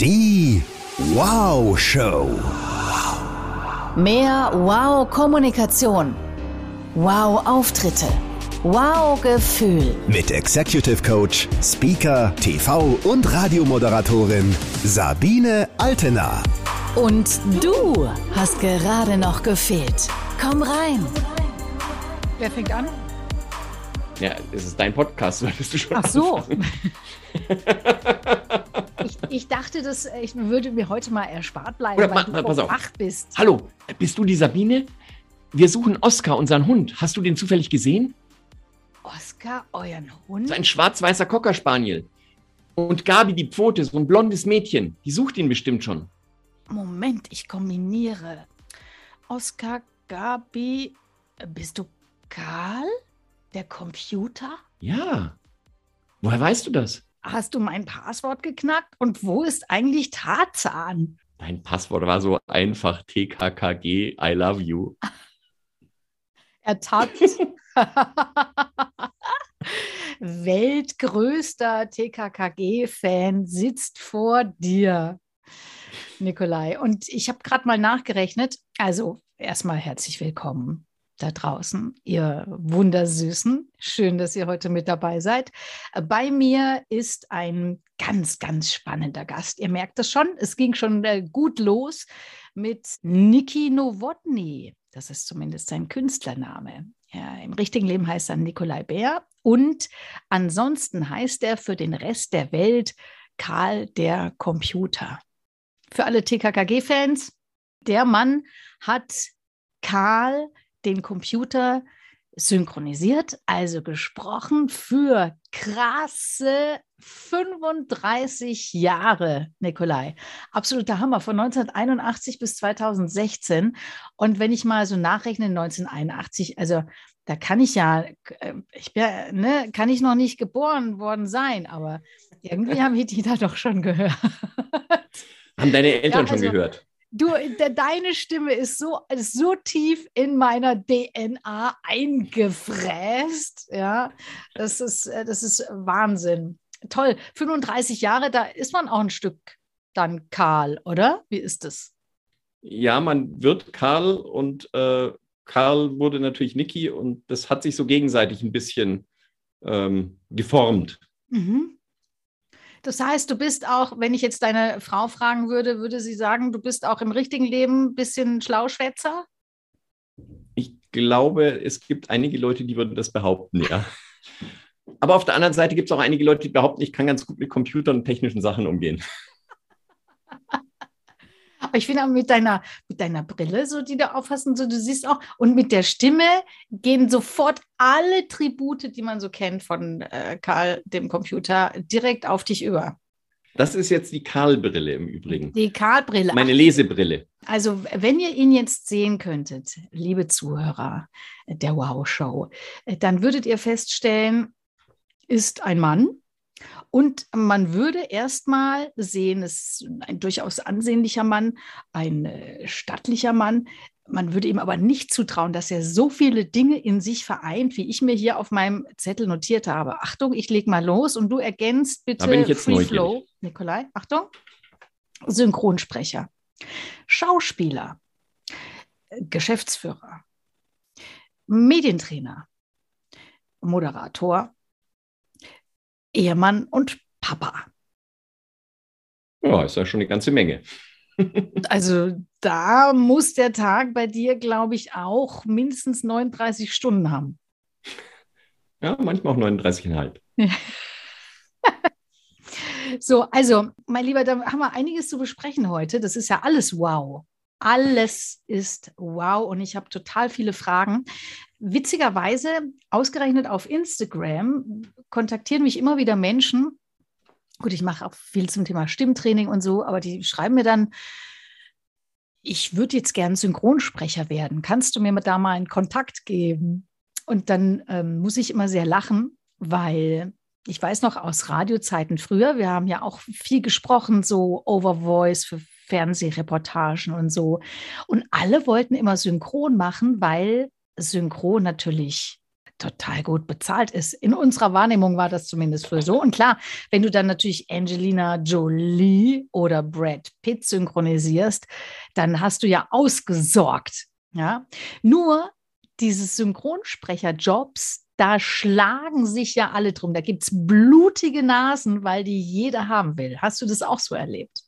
Die Wow Show. Mehr Wow-Kommunikation. Wow-Auftritte. Wow-Gefühl. Mit Executive Coach, Speaker, TV und Radiomoderatorin Sabine Altena. Und du hast gerade noch gefehlt. Komm rein. Wer fängt an? Ja, es ist dein Podcast, solltest du schon. Ach so. ich, dachte, dass ich würde mir heute mal erspart bleiben, Oder, weil ma, du pass auf. acht bist. Hallo, bist du die Sabine? Wir suchen Oscar, unseren Hund. Hast du den zufällig gesehen? Oscar, euren Hund? So ein schwarz-weißer Cocker Spaniel. Und Gabi, die Pfote, so ein blondes Mädchen. Die sucht ihn bestimmt schon. Moment, ich kombiniere. Oscar, Gabi, bist du Karl? Der Computer? Ja. Woher weißt du das? Hast du mein Passwort geknackt? Und wo ist eigentlich Tarzan? Dein Passwort war so einfach TKKG, I love you. Er tat. Weltgrößter TKKG-Fan sitzt vor dir, Nikolai. Und ich habe gerade mal nachgerechnet. Also erstmal herzlich willkommen da draußen, ihr Wundersüßen. Schön, dass ihr heute mit dabei seid. Bei mir ist ein ganz, ganz spannender Gast. Ihr merkt es schon, es ging schon äh, gut los mit Niki Nowotny. Das ist zumindest sein Künstlername. Ja, Im richtigen Leben heißt er Nikolai Bär. Und ansonsten heißt er für den Rest der Welt Karl der Computer. Für alle TKKG-Fans, der Mann hat Karl den Computer synchronisiert, also gesprochen für krasse 35 Jahre, Nikolai. Absoluter Hammer, von 1981 bis 2016. Und wenn ich mal so nachrechne, 1981, also da kann ich ja, ich bin, ne, kann ich noch nicht geboren worden sein, aber irgendwie habe ich die da doch schon gehört. Haben deine Eltern Ja, also- schon gehört? Du, de, deine Stimme ist so, ist so tief in meiner DNA eingefräst. Ja, das ist, äh, das ist Wahnsinn. Toll. 35 Jahre, da ist man auch ein Stück dann Karl, oder? Wie ist es? Ja, man wird Karl und äh, Karl wurde natürlich Niki und das hat sich so gegenseitig ein bisschen ähm, geformt. Mhm. Das heißt, du bist auch, wenn ich jetzt deine Frau fragen würde, würde sie sagen, du bist auch im richtigen Leben ein bisschen Schlauschwätzer? Ich glaube, es gibt einige Leute, die würden das behaupten, ja. Aber auf der anderen Seite gibt es auch einige Leute, die behaupten, ich kann ganz gut mit Computern und technischen Sachen umgehen. Aber ich finde auch mit deiner, mit deiner Brille, so die du aufhast und so, du siehst auch, und mit der Stimme gehen sofort alle Tribute, die man so kennt von äh, Karl, dem Computer, direkt auf dich über. Das ist jetzt die Karl-Brille im Übrigen. Die Karl-Brille. Meine Lesebrille. Also, wenn ihr ihn jetzt sehen könntet, liebe Zuhörer der Wow-Show, dann würdet ihr feststellen, ist ein Mann. Und man würde erstmal sehen, es ist ein durchaus ansehnlicher Mann, ein äh, stattlicher Mann. Man würde ihm aber nicht zutrauen, dass er so viele Dinge in sich vereint, wie ich mir hier auf meinem Zettel notiert habe. Achtung, ich leg mal los und du ergänzt bitte Da bin ich jetzt Free neugierig. Flow. Nikolai, Achtung. Synchronsprecher, Schauspieler, Geschäftsführer, Medientrainer, Moderator, Ehemann und Papa. Ja, ist ja schon eine ganze Menge. Also da muss der Tag bei dir, glaube ich, auch mindestens 39 Stunden haben. Ja, manchmal auch 39,5. So, also, mein Lieber, da haben wir einiges zu besprechen heute. Das ist ja alles wow. Alles ist wow und ich habe total viele Fragen. Witzigerweise, ausgerechnet auf Instagram, kontaktieren mich immer wieder Menschen. Gut, ich mache auch viel zum Thema Stimmtraining und so, aber die schreiben mir dann, ich würde jetzt gern Synchronsprecher werden. Kannst du mir da mal einen Kontakt geben? Und dann ähm, muss ich immer sehr lachen, weil ich weiß noch aus Radiozeiten früher, wir haben ja auch viel gesprochen, so Overvoice für Fernsehreportagen und so. Und alle wollten immer synchron machen, weil synchron natürlich total gut bezahlt ist. In unserer Wahrnehmung war das zumindest früher so. Und klar, wenn du dann natürlich Angelina Jolie oder Brad Pitt synchronisierst, dann hast du ja ausgesorgt. Ja, nur diese Synchronsprecherjobs, da schlagen sich ja alle drum. Da gibt es blutige Nasen, weil die jeder haben will. Hast du das auch so erlebt?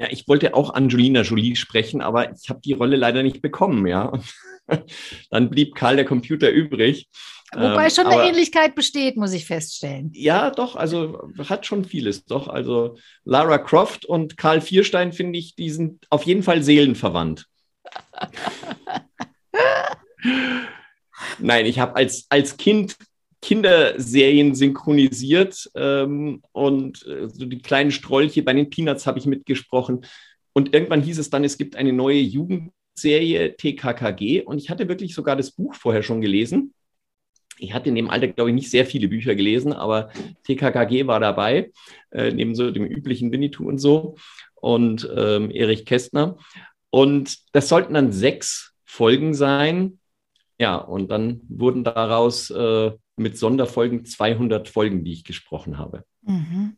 Ja, ich wollte auch Angelina Jolie sprechen, aber ich habe die Rolle leider nicht bekommen, ja. Dann blieb Karl der Computer übrig. Wobei ähm, schon eine Ähnlichkeit besteht, muss ich feststellen. Ja, doch, also hat schon vieles, doch. Also Lara Croft und Karl Vierstein, finde ich, die sind auf jeden Fall seelenverwandt. Nein, ich habe als, als Kind Kinderserien synchronisiert ähm, und äh, so die kleinen Strolche bei den Peanuts habe ich mitgesprochen. Und irgendwann hieß es dann, es gibt eine neue Jugendserie TKKG und ich hatte wirklich sogar das Buch vorher schon gelesen. Ich hatte in dem Alter, glaube ich, nicht sehr viele Bücher gelesen, aber TKKG war dabei, äh, neben so dem üblichen Winnetou und so und ähm, Erich Kästner. Und das sollten dann sechs Folgen sein. Ja, und dann wurden daraus äh, mit Sonderfolgen 200 Folgen, die ich gesprochen habe. Mhm.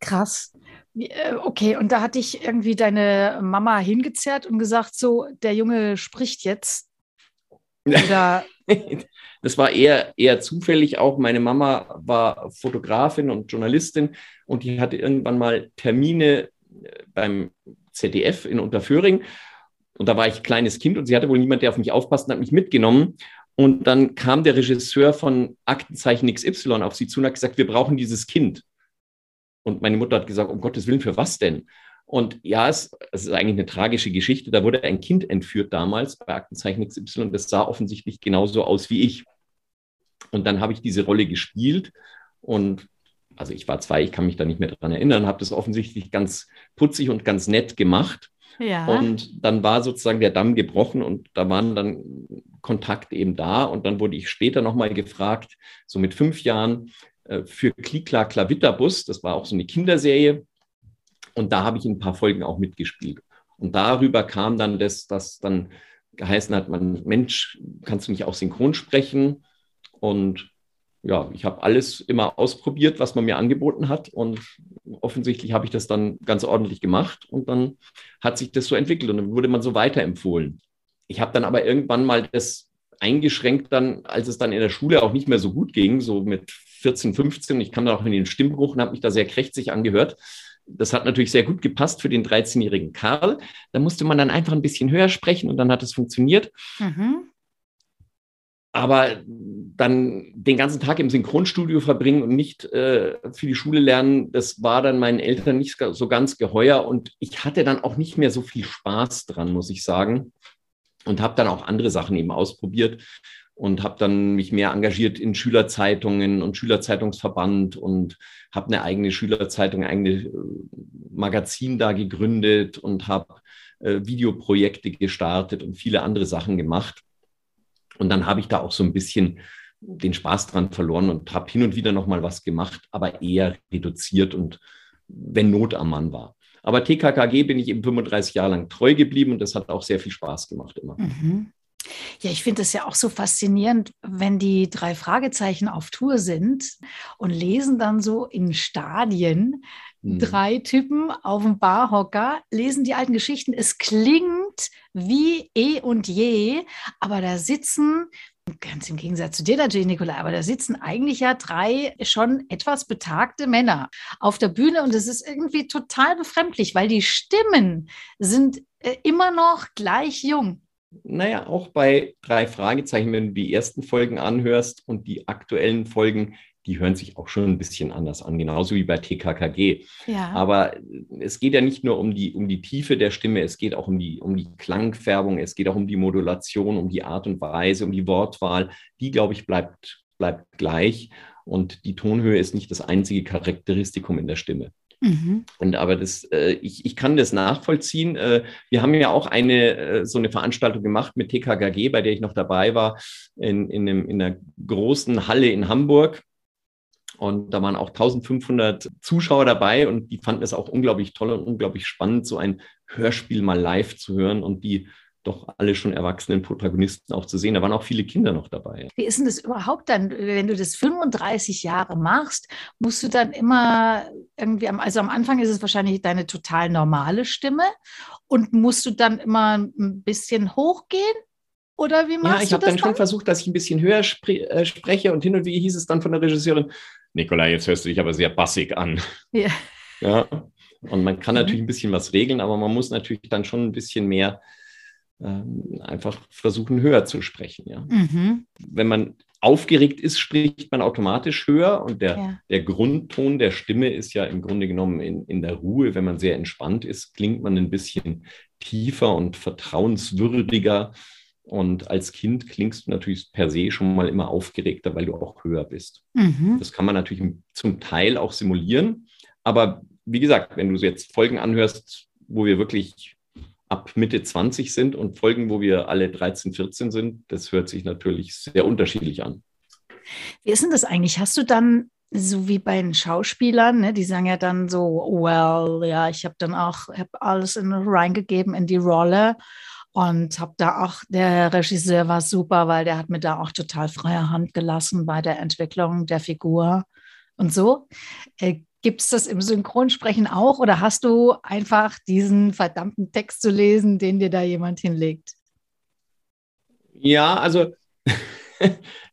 Krass. Äh, okay, und da hat dich irgendwie deine Mama hingezerrt und gesagt, so, der Junge spricht jetzt. Oder? das war eher, eher zufällig auch. Meine Mama war Fotografin und Journalistin und die hatte irgendwann mal Termine äh, beim ZDF in Unterföhring. Und da war ich kleines Kind und sie hatte wohl niemand, der auf mich aufpasst und hat mich mitgenommen. Und dann kam der Regisseur von Aktenzeichen XY auf sie zu und hat gesagt, wir brauchen dieses Kind. Und meine Mutter hat gesagt, um Gottes Willen, für was denn? Und ja, es, es, ist eigentlich eine tragische Geschichte. Da wurde ein Kind entführt damals bei Aktenzeichen XY und das sah offensichtlich genauso aus wie ich. Und dann habe ich diese Rolle gespielt und also ich war zwei, ich kann mich da nicht mehr dran erinnern, habe das offensichtlich ganz putzig und ganz nett gemacht. Ja. Und dann war sozusagen der Damm gebrochen und da waren dann Kontakte eben da. Und dann wurde ich später nochmal gefragt, so mit fünf Jahren, äh, für Klikla Klavitterbus. Das war auch so eine Kinderserie. Und da habe ich in ein paar Folgen auch mitgespielt. Und darüber kam dann das, dass dann geheißen hat, man, Mensch, kannst du nicht auch synchron sprechen? Und ja, ich habe alles immer ausprobiert, was man mir angeboten hat. Und offensichtlich habe ich das dann ganz ordentlich gemacht. Und dann hat sich das so entwickelt und dann wurde man so weiterempfohlen. Ich habe dann aber irgendwann mal das eingeschränkt dann, als es dann in der Schule auch nicht mehr so gut ging, so mit 14, 15. Ich kam dann auch in den Stimmbruch und habe mich da sehr krächzig angehört. Das hat natürlich sehr gut gepasst für den 13-jährigen Karl. Da musste man dann einfach ein bisschen höher sprechen und dann hat es funktioniert. Mhm. Aber dann den ganzen Tag im Synchronstudio verbringen und nicht äh, für die Schule lernen, das war dann meinen Eltern nicht so ganz geheuer. Und ich hatte dann auch nicht mehr so viel Spaß dran, muss ich sagen. Und habe dann auch andere Sachen eben ausprobiert und habe dann mich mehr engagiert in Schülerzeitungen und Schülerzeitungsverband und habe eine eigene Schülerzeitung, ein eigenes äh, Magazin da gegründet und habe äh, Videoprojekte gestartet und viele andere Sachen gemacht. Und dann habe ich da auch so ein bisschen den Spaß dran verloren und habe hin und wieder noch mal was gemacht, aber eher reduziert und wenn Not am Mann war. Aber TKKG bin ich eben 35 Jahre lang treu geblieben und das hat auch sehr viel Spaß gemacht immer. Mhm. Ja, ich finde es ja auch so faszinierend, wenn die drei Fragezeichen auf Tour sind und lesen dann so in Stadien mhm. drei Typen auf dem Barhocker, lesen die alten Geschichten. Es klingt wie eh und je, aber da sitzen Ganz im Gegensatz zu dir natürlich, Nicola, aber da sitzen eigentlich ja drei schon etwas betagte Männer auf der Bühne und es ist irgendwie total befremdlich, weil die Stimmen sind äh, immer noch gleich jung. Naja, auch bei drei Fragezeichen, wenn du die ersten Folgen anhörst und die aktuellen Folgen, die hören sich auch schon ein bisschen anders an, genauso wie bei TKKG. Ja. Aber es geht ja nicht nur um die, um die Tiefe der Stimme, es geht auch um die, um die Klangfärbung, es geht auch um die Modulation, um die Art und Weise, um die Wortwahl. Die, glaube ich, bleibt, bleibt gleich. Und die Tonhöhe ist nicht das einzige Charakteristikum in der Stimme. Mhm. Und aber das, äh, ich, ich kann das nachvollziehen. Äh, wir haben ja auch eine äh, so eine Veranstaltung gemacht mit TKKG, bei der ich noch dabei war, in, in, einem, in einer großen Halle in Hamburg. Und da waren auch 1500 Zuschauer dabei und die fanden es auch unglaublich toll und unglaublich spannend, so ein Hörspiel mal live zu hören. Und die doch alle schon erwachsenen Protagonisten auch zu sehen. Da waren auch viele Kinder noch dabei. Wie ist denn das überhaupt dann, wenn du das 35 Jahre machst, musst du dann immer irgendwie, am, also am Anfang ist es wahrscheinlich deine total normale Stimme und musst du dann immer ein bisschen hochgehen? Oder wie machst ja, ich habe dann, dann schon versucht, dass ich ein bisschen höher spre äh, spreche und hin und wieder hieß es dann von der Regisseurin, Nikolai, jetzt hörst du dich aber sehr bassig an. Ja. ja. Und man kann mhm. natürlich ein bisschen was regeln, aber man muss natürlich dann schon ein bisschen mehr ähm, einfach versuchen, höher zu sprechen. Ja. Mhm. Wenn man aufgeregt ist, spricht man automatisch höher und der, ja. der Grundton der Stimme ist ja im Grunde genommen in, in der Ruhe. Wenn man sehr entspannt ist, klingt man ein bisschen tiefer und vertrauenswürdiger. Und als Kind klingst du natürlich per se schon mal immer aufgeregter, weil du auch höher bist. Mhm. Das kann man natürlich zum Teil auch simulieren. Aber wie gesagt, wenn du jetzt Folgen anhörst, wo wir wirklich ab Mitte 20 sind und Folgen, wo wir alle 13, 14 sind, das hört sich natürlich sehr unterschiedlich an. Wie ist denn das eigentlich? Hast du dann, so wie bei den Schauspielern, ne, die sagen ja dann so, well, ja, ich habe dann auch hab alles in, reingegeben in die Rolle und habe da auch, der Regisseur war super, weil der hat mir da auch total freie Hand gelassen bei der Entwicklung der Figur und so. Äh, Gibt es das im Synchronsprechen auch oder hast du einfach diesen verdammten Text zu lesen, den dir da jemand hinlegt? Ja, also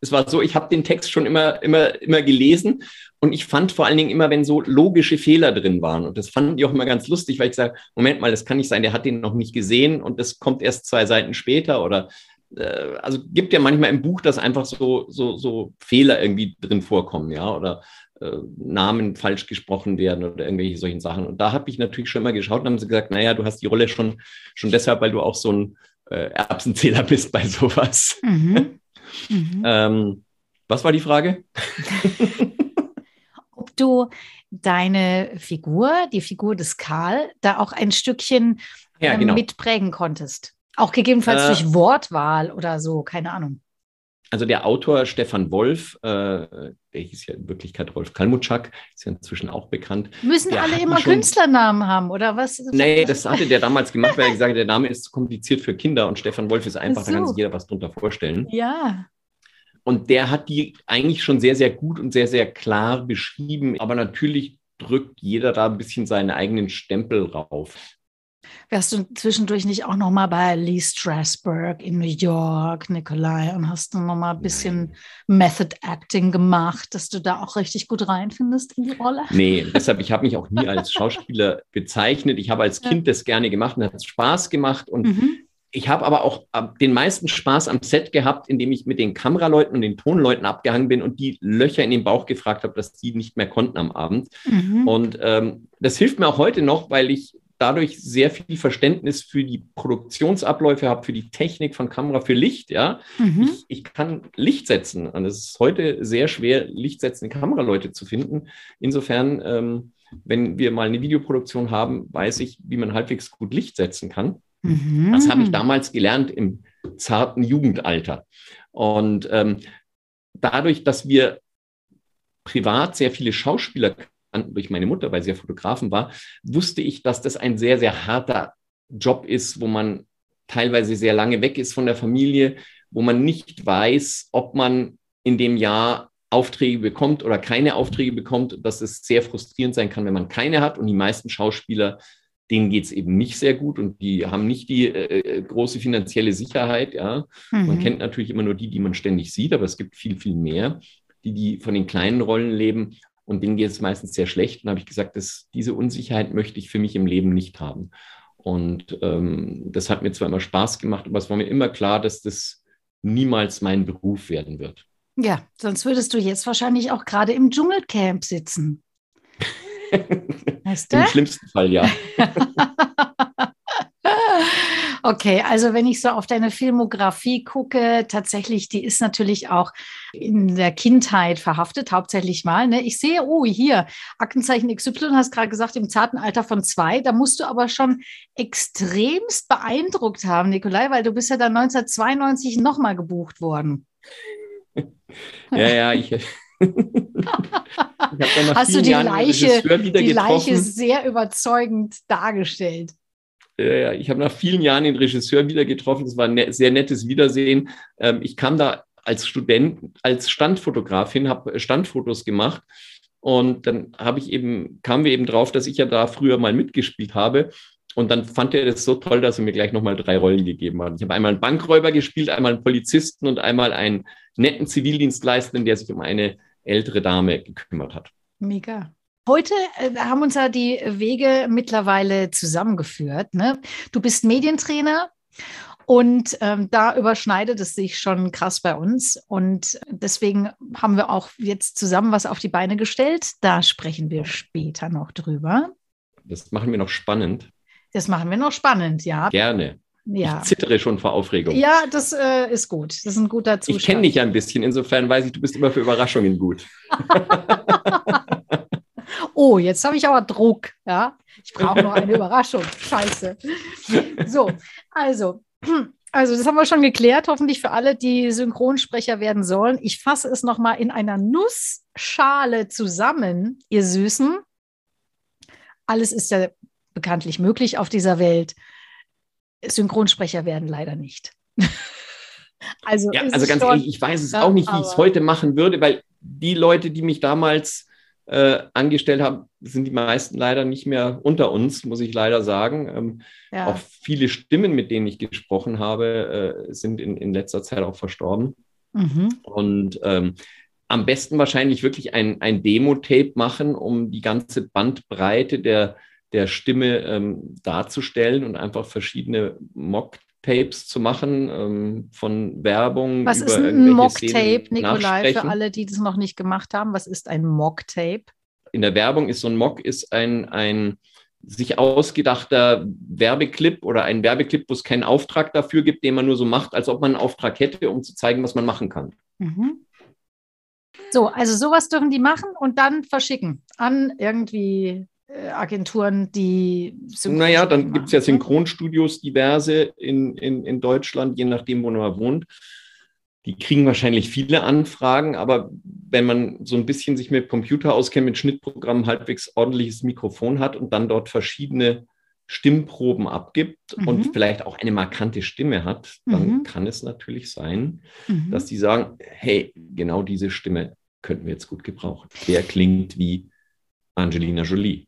es war so, ich habe den Text schon immer, immer, immer gelesen und ich fand vor allen Dingen immer, wenn so logische Fehler drin waren. Und das fand ich auch immer ganz lustig, weil ich sage, Moment mal, das kann nicht sein, der hat den noch nicht gesehen und das kommt erst zwei Seiten später oder äh, also gibt ja manchmal im Buch, dass einfach so, so, so Fehler irgendwie drin vorkommen, ja, oder äh, Namen falsch gesprochen werden oder irgendwelche solchen Sachen. Und da habe ich natürlich schon immer geschaut und haben sie gesagt, naja, du hast die Rolle schon, schon deshalb, weil du auch so ein äh, Erbsenzähler bist bei sowas. Mhm. Mhm. ähm, was war die Frage? Ob du deine Figur, die Figur des Karl, da auch ein Stückchen ja, ähm, genau. mitprägen konntest. Auch gegebenenfalls äh, durch Wortwahl oder so, keine Ahnung. Also der Autor Stefan Wolf, äh, der hieß ja in Wirklichkeit Rolf Kalmutschak, ist ja inzwischen auch bekannt. Müssen alle immer schon, Künstlernamen haben, oder was? Nee, das hatte der damals gemacht, weil er gesagt hat, der Name ist zu kompliziert für Kinder und Stefan Wolf ist einfach, so. da kann sich jeder was drunter vorstellen. Ja. Und der hat die eigentlich schon sehr, sehr gut und sehr, sehr klar beschrieben. Aber natürlich drückt jeder da ein bisschen seinen eigenen Stempel rauf. Wärst du zwischendurch nicht auch noch mal bei Lee Strasberg in New York, Nikolai, und hast du noch mal ein bisschen Method Acting gemacht, dass du da auch richtig gut reinfindest in die Rolle? Nee, deshalb, ich habe mich auch nie als Schauspieler bezeichnet. Ich habe als Kind das gerne gemacht und hat es Spaß gemacht. Und mhm. Ich habe aber auch den meisten Spaß am Set gehabt, indem ich mit den Kameraleuten und den Tonleuten abgehangen bin und die Löcher in den Bauch gefragt habe, dass die nicht mehr konnten am Abend. Mhm. Und ähm, das hilft mir auch heute noch, weil ich dadurch sehr viel Verständnis für die Produktionsabläufe habe, für die Technik von Kamera, für Licht. Ja, mhm. ich, ich, kann Licht setzen. Und es ist heute sehr schwer, lichtsetzende Kameraleute zu finden. Insofern, ähm, wenn wir mal eine Videoproduktion haben, weiß ich, wie man halbwegs gut Licht setzen kann. Mhm. Das habe ich damals gelernt im zarten Jugendalter. Und ähm, dadurch, dass wir privat sehr viele Schauspieler durch meine Mutter, weil sie ja Fotografen war, wusste ich, dass das ein sehr, sehr harter Job ist, wo man teilweise sehr lange weg ist von der Familie, wo man nicht weiß, ob man in dem Jahr Aufträge bekommt oder keine Aufträge bekommt, dass es sehr frustrierend sein kann, wenn man keine hat. Und die meisten Schauspieler, denen geht es eben nicht sehr gut und die haben nicht die äh, äh, große finanzielle Sicherheit. Ja. Mhm. Man kennt natürlich immer nur die, die man ständig sieht, aber es gibt viel, viel mehr, die, die von den kleinen Rollen leben und denen geht es meistens sehr schlecht. Und habe ich gesagt, dass diese Unsicherheit möchte ich für mich im Leben nicht haben. Und ähm, das hat mir zwar immer Spaß gemacht, aber es war mir immer klar, dass das niemals mein Beruf werden wird. Ja, sonst würdest du jetzt wahrscheinlich auch gerade im Dschungelcamp sitzen. Weißt du? Im schlimmsten Fall, ja. Okay, also wenn ich so auf deine Filmografie gucke, tatsächlich, die ist natürlich auch in der Kindheit verhaftet, hauptsächlich mal. Ne? Ich sehe, oh, hier, Aktenzeichen XY, hast gerade gesagt, im zarten Alter von zwei. Da musst du aber schon extremst beeindruckt haben, Nikolai, weil du bist ja dann 1992 nochmal gebucht worden. Ja, ja, ich. Hast du die Leiche, die Leiche sehr überzeugend dargestellt? äh, ich habe nach vielen Jahren den Regisseur wieder getroffen. Es war ein ne sehr nettes Wiedersehen. Ähm, ich kam da als Student, als Standfotografin, habe Standfotos gemacht. Und dann habe ich eben, kamen wir eben drauf, dass ich ja da früher mal mitgespielt habe. Und dann fand er das so toll, dass er mir gleich nochmal drei Rollen gegeben hat. Ich habe einmal einen Bankräuber gespielt, einmal einen Polizisten und einmal einen netten Zivildienstleistenden, der sich um eine ältere Dame gekümmert hat. Mega. Heute äh, haben uns ja die Wege mittlerweile zusammengeführt. Ne? Du bist Medientrainer und ähm, da überschneidet es sich schon krass bei uns. Und deswegen haben wir auch jetzt zusammen was auf die Beine gestellt. Da sprechen wir später noch drüber. Das machen wir noch spannend. Das machen wir noch spannend, ja. Gerne. Ja. Ich zittere schon vor Aufregung. Ja, das äh, ist gut. Das ist ein guter Zustand. Ich kenne dich ja ein bisschen, insofern weiß ich, du bist immer für Überraschungen gut. oh, jetzt habe ich aber Druck. Ja, ich brauche noch eine Überraschung. Scheiße. So, also, also das haben wir schon geklärt, hoffentlich für alle, die Synchronsprecher werden sollen. Ich fasse es nochmal in einer Nussschale zusammen, ihr Süßen. Alles ist ja bekanntlich möglich auf dieser Welt. Synchronsprecher werden leider nicht. also, ja, also ganz ehrlich, ich weiß es auch nicht, wie ich es heute machen würde, weil die Leute, die mich damals äh, angestellt haben, sind die meisten leider nicht mehr unter uns, muss ich leider sagen. Ähm, ja. Auch viele Stimmen, mit denen ich gesprochen habe, äh, sind in, in letzter Zeit auch verstorben. Mhm. Und ähm, am besten wahrscheinlich wirklich ein, ein Demo-Tape machen, um die ganze Bandbreite der der Stimme ähm, darzustellen und einfach verschiedene Mock-Tapes zu machen ähm, von Werbung. Was ist ein Mock-Tape, Nikolai, für alle, die das noch nicht gemacht haben? Was ist ein Mock-Tape? In der Werbung ist so ein Mock ist ein, ein sich ausgedachter Werbeclip oder ein Werbeclip, wo es keinen Auftrag dafür gibt, den man nur so macht, als ob man einen Auftrag hätte, um zu zeigen, was man machen kann. Mhm. So, also sowas dürfen die machen und dann verschicken an irgendwie Agenturen, die. Naja, dann gibt es ja ne? Synchronstudios diverse in, in, in Deutschland, je nachdem, wo man wohnt. Die kriegen wahrscheinlich viele Anfragen, aber wenn man so ein bisschen sich mit Computer auskennt, mit Schnittprogrammen, halbwegs ordentliches Mikrofon hat und dann dort verschiedene Stimmproben abgibt mhm. und vielleicht auch eine markante Stimme hat, dann mhm. kann es natürlich sein, mhm. dass die sagen, hey, genau diese Stimme könnten wir jetzt gut gebrauchen. Der klingt wie Angelina Jolie.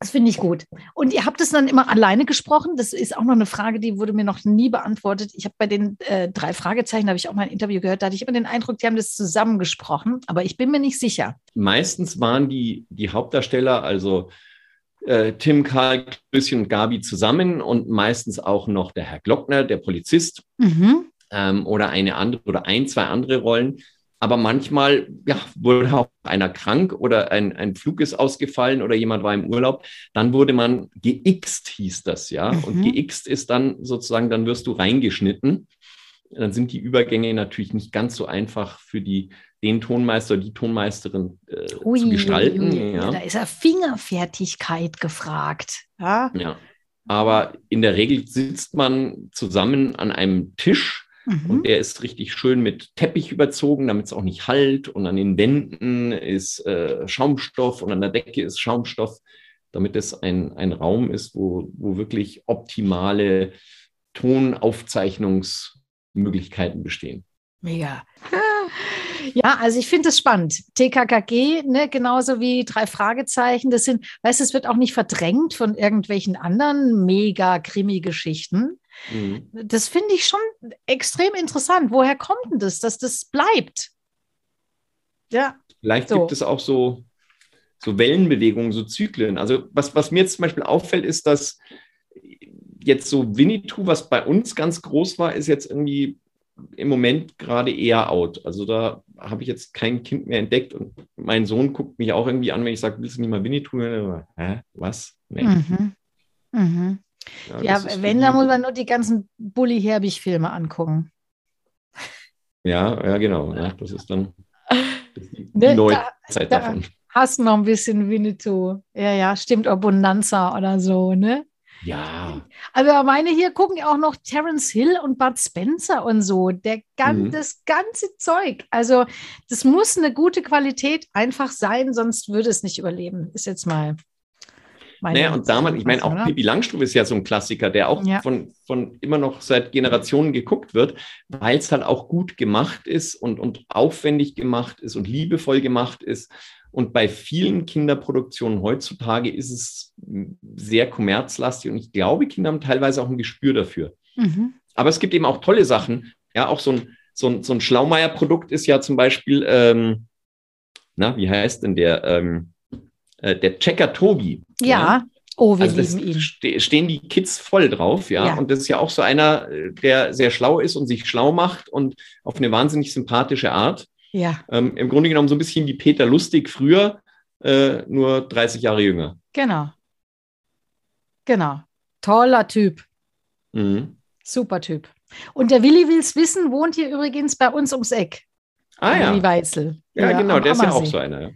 Das finde ich gut. Und ihr habt es dann immer alleine gesprochen? Das ist auch noch eine Frage, die wurde mir noch nie beantwortet. Ich habe bei den äh, drei Fragezeichen, habe ich auch mal ein Interview gehört, da hatte ich immer den Eindruck, die haben das zusammen gesprochen, aber ich bin mir nicht sicher. Meistens waren die, die Hauptdarsteller, also äh, Tim, Karl, Klößchen und Gabi zusammen und meistens auch noch der Herr Glockner, der Polizist mhm. ähm, oder eine andere oder ein, zwei andere Rollen. Aber manchmal ja, wurde auch einer krank oder ein, ein Flug ist ausgefallen oder jemand war im Urlaub. Dann wurde man geixt, hieß das, ja. Mhm. Und geixt ist dann sozusagen, dann wirst du reingeschnitten. Dann sind die Übergänge natürlich nicht ganz so einfach für die, den Tonmeister oder die Tonmeisterin äh, ui, zu gestalten. Ui. Ja. Da ist ja Fingerfertigkeit gefragt. Ja? ja. Aber in der Regel sitzt man zusammen an einem Tisch Mhm. Und der ist richtig schön mit Teppich überzogen, damit es auch nicht halt. Und an den Wänden ist äh, Schaumstoff und an der Decke ist Schaumstoff, damit es ein, ein Raum ist, wo, wo wirklich optimale Tonaufzeichnungsmöglichkeiten bestehen. Mega. Ja, also ich finde es spannend. TKKG, ne, genauso wie drei Fragezeichen, das sind, weißt du, es wird auch nicht verdrängt von irgendwelchen anderen mega Krimi-Geschichten. Mhm. Das finde ich schon extrem interessant. Woher kommt denn das, dass das bleibt? Ja. Vielleicht so. gibt es auch so, so Wellenbewegungen, so Zyklen. Also was, was mir jetzt zum Beispiel auffällt, ist, dass jetzt so Winnetou, was bei uns ganz groß war, ist jetzt irgendwie im Moment gerade eher out. Also da habe ich jetzt kein Kind mehr entdeckt und mein Sohn guckt mich auch irgendwie an, wenn ich sage, willst du nicht mal Winnetou? Hä? Was? Nee. Mhm. Mhm. Ja, ja wenn, dann muss man nur die ganzen Bully-Herbig-Filme angucken. Ja, ja, genau. Ja, das ist dann die ne, neue Zeit da, davon. Hast noch ein bisschen Winnetou. Ja, ja, stimmt, oder Bonanza oder so, ne? Ja. Also meine hier gucken ja auch noch Terence Hill und Bud Spencer und so. Der, mhm. Das ganze Zeug. Also das muss eine gute Qualität einfach sein, sonst würde es nicht überleben. Ist jetzt mal naja, und damals, ich meine, auch oder? Pippi Langstrumpf ist ja so ein Klassiker, der auch ja. von, von immer noch seit Generationen geguckt wird, weil es halt auch gut gemacht ist und, und aufwendig gemacht ist und liebevoll gemacht ist. Und bei vielen Kinderproduktionen heutzutage ist es sehr kommerzlastig und ich glaube, Kinder haben teilweise auch ein Gespür dafür. Mhm. Aber es gibt eben auch tolle Sachen. Ja, auch so ein, so ein, so ein Schlaumeier-Produkt ist ja zum Beispiel, ähm, na, wie heißt denn der? Ähm, äh, der Checker Tobi. Ja. ja. Oh, wir also lieben ihn. Ste stehen die Kids voll drauf, ja? ja. Und das ist ja auch so einer, der sehr schlau ist und sich schlau macht und auf eine wahnsinnig sympathische Art. Ja. Ähm, Im Grunde genommen so ein bisschen wie Peter Lustig früher, äh, nur 30 Jahre jünger. Genau. Genau. Toller Typ. Mhm. Super Typ. Und der Willi will's wissen, wohnt hier übrigens bei uns ums Eck. Ah ja. Willi Weitzel. Ja, ja genau, der ist ja auch so einer.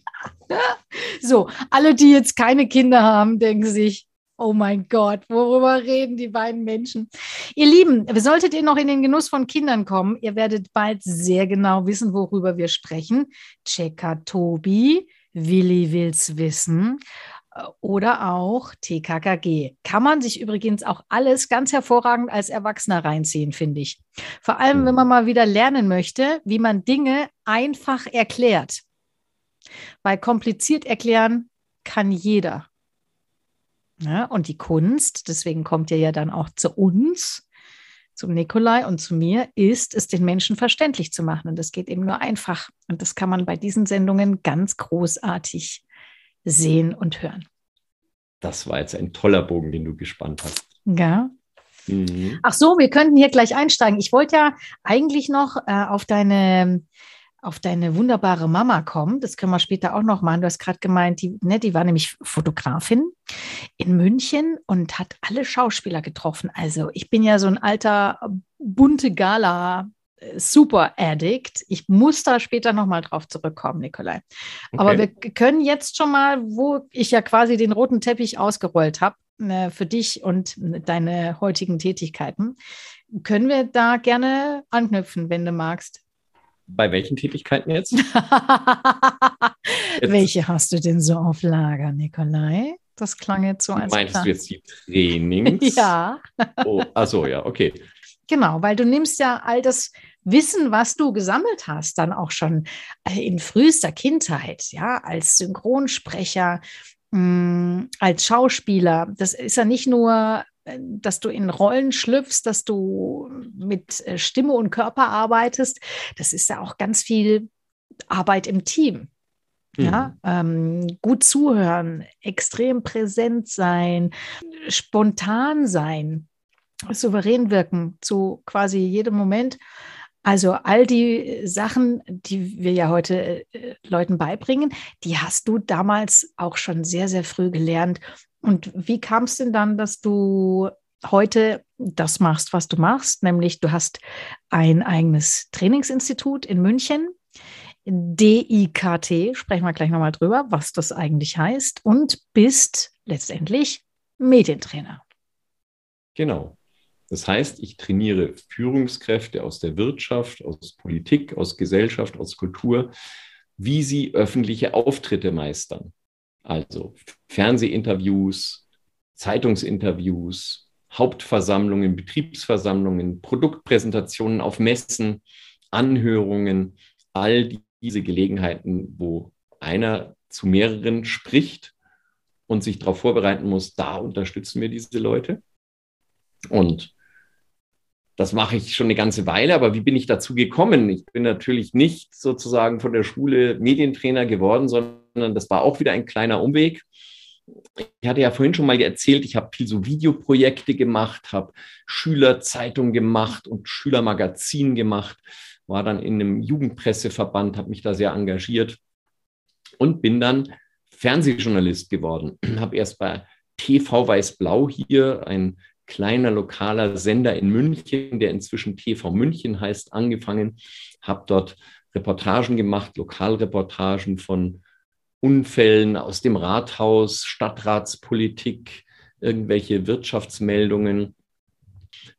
so, alle, die jetzt keine Kinder haben, denken sich, Oh mein Gott, worüber reden die beiden Menschen? Ihr Lieben, solltet ihr noch in den Genuss von Kindern kommen, ihr werdet bald sehr genau wissen, worüber wir sprechen. Checker Tobi, Willi will's wissen äh, oder auch TKKG. Kann man sich übrigens auch alles ganz hervorragend als Erwachsener reinziehen, finde ich. Vor allem, wenn man mal wieder lernen möchte, wie man Dinge einfach erklärt. Weil kompliziert erklären kann jeder. Ja, und die Kunst, deswegen kommt ihr ja dann auch zu uns, zum Nikolai und zu mir, ist es den Menschen verständlich zu machen. Und das geht eben nur einfach. Und das kann man bei diesen Sendungen ganz großartig sehen und hören. Das war jetzt ein toller Bogen, den du gespannt hast. Ja. Mhm. Ach so, wir könnten hier gleich einsteigen. Ich wollte ja eigentlich noch äh, auf deine auf deine wunderbare Mama kommen. Das können wir später auch noch machen. Du hast gerade gemeint, die, ne, die war nämlich Fotografin in München und hat alle Schauspieler getroffen. Also ich bin ja so ein alter bunte Gala äh, Super Addict. Ich muss da später nochmal drauf zurückkommen, Nikolai. Okay. Aber wir können jetzt schon mal, wo ich ja quasi den roten Teppich ausgerollt habe, äh, für dich und deine heutigen Tätigkeiten, können wir da gerne anknüpfen, wenn du magst. Bei welchen Tätigkeiten jetzt? jetzt? Welche hast du denn so auf Lager, Nikolai? Das klang jetzt so als. Meinst du jetzt die Trainings? ja. Oh, achso, ja, okay. Genau, weil du nimmst ja all das Wissen, was du gesammelt hast, dann auch schon äh, in frühester Kindheit, ja, als Synchronsprecher, mm, als Schauspieler. Das ist ja nicht nur dass du in Rollen schlüpfst, dass du mit äh, Stimme und Körper arbeitest. Das ist ja auch ganz viel Arbeit im Team. Ja, mhm. ähm, gut zuhören, extrem präsent sein, spontan sein, souverän wirken zu quasi jedem Moment. Also all die Sachen, die wir ja heute äh, Leuten beibringen, die hast du damals auch schon sehr, sehr früh gelernt. Und wie kam es denn dann, dass du heute das machst, was du machst? Nämlich du hast ein eigenes Trainingsinstitut in München, DIKT, sprechen wir gleich nochmal drüber, was das eigentlich heißt, und bist letztendlich Medientrainer. Genau. Das heißt, ich trainiere Führungskräfte aus der Wirtschaft, aus Politik, aus Gesellschaft, aus Kultur, wie sie öffentliche Auftritte meistern. Also Fernsehinterviews, Zeitungsinterviews, Hauptversammlungen, Betriebsversammlungen, Produktpräsentationen auf Messen, Anhörungen, all diese Gelegenheiten, wo einer zu mehreren spricht und sich darauf vorbereiten muss, da unterstützen wir diese Leute. Und das mache ich schon eine ganze Weile, aber wie bin ich dazu gekommen? Ich bin natürlich nicht sozusagen von der Schule Medientrainer geworden, sondern das war auch wieder ein kleiner Umweg. Ich hatte ja vorhin schon mal erzählt, ich habe viel so Videoprojekte gemacht, habe Schülerzeitung gemacht und Schülermagazin gemacht, war dann in einem Jugendpresseverband, habe mich da sehr engagiert und bin dann Fernsehjournalist geworden. habe erst bei TV Weiß-Blau hier, ein kleiner lokaler Sender in München, der inzwischen TV München heißt, angefangen, habe dort Reportagen gemacht, Lokalreportagen von Unfällen aus dem Rathaus, Stadtratspolitik, irgendwelche Wirtschaftsmeldungen.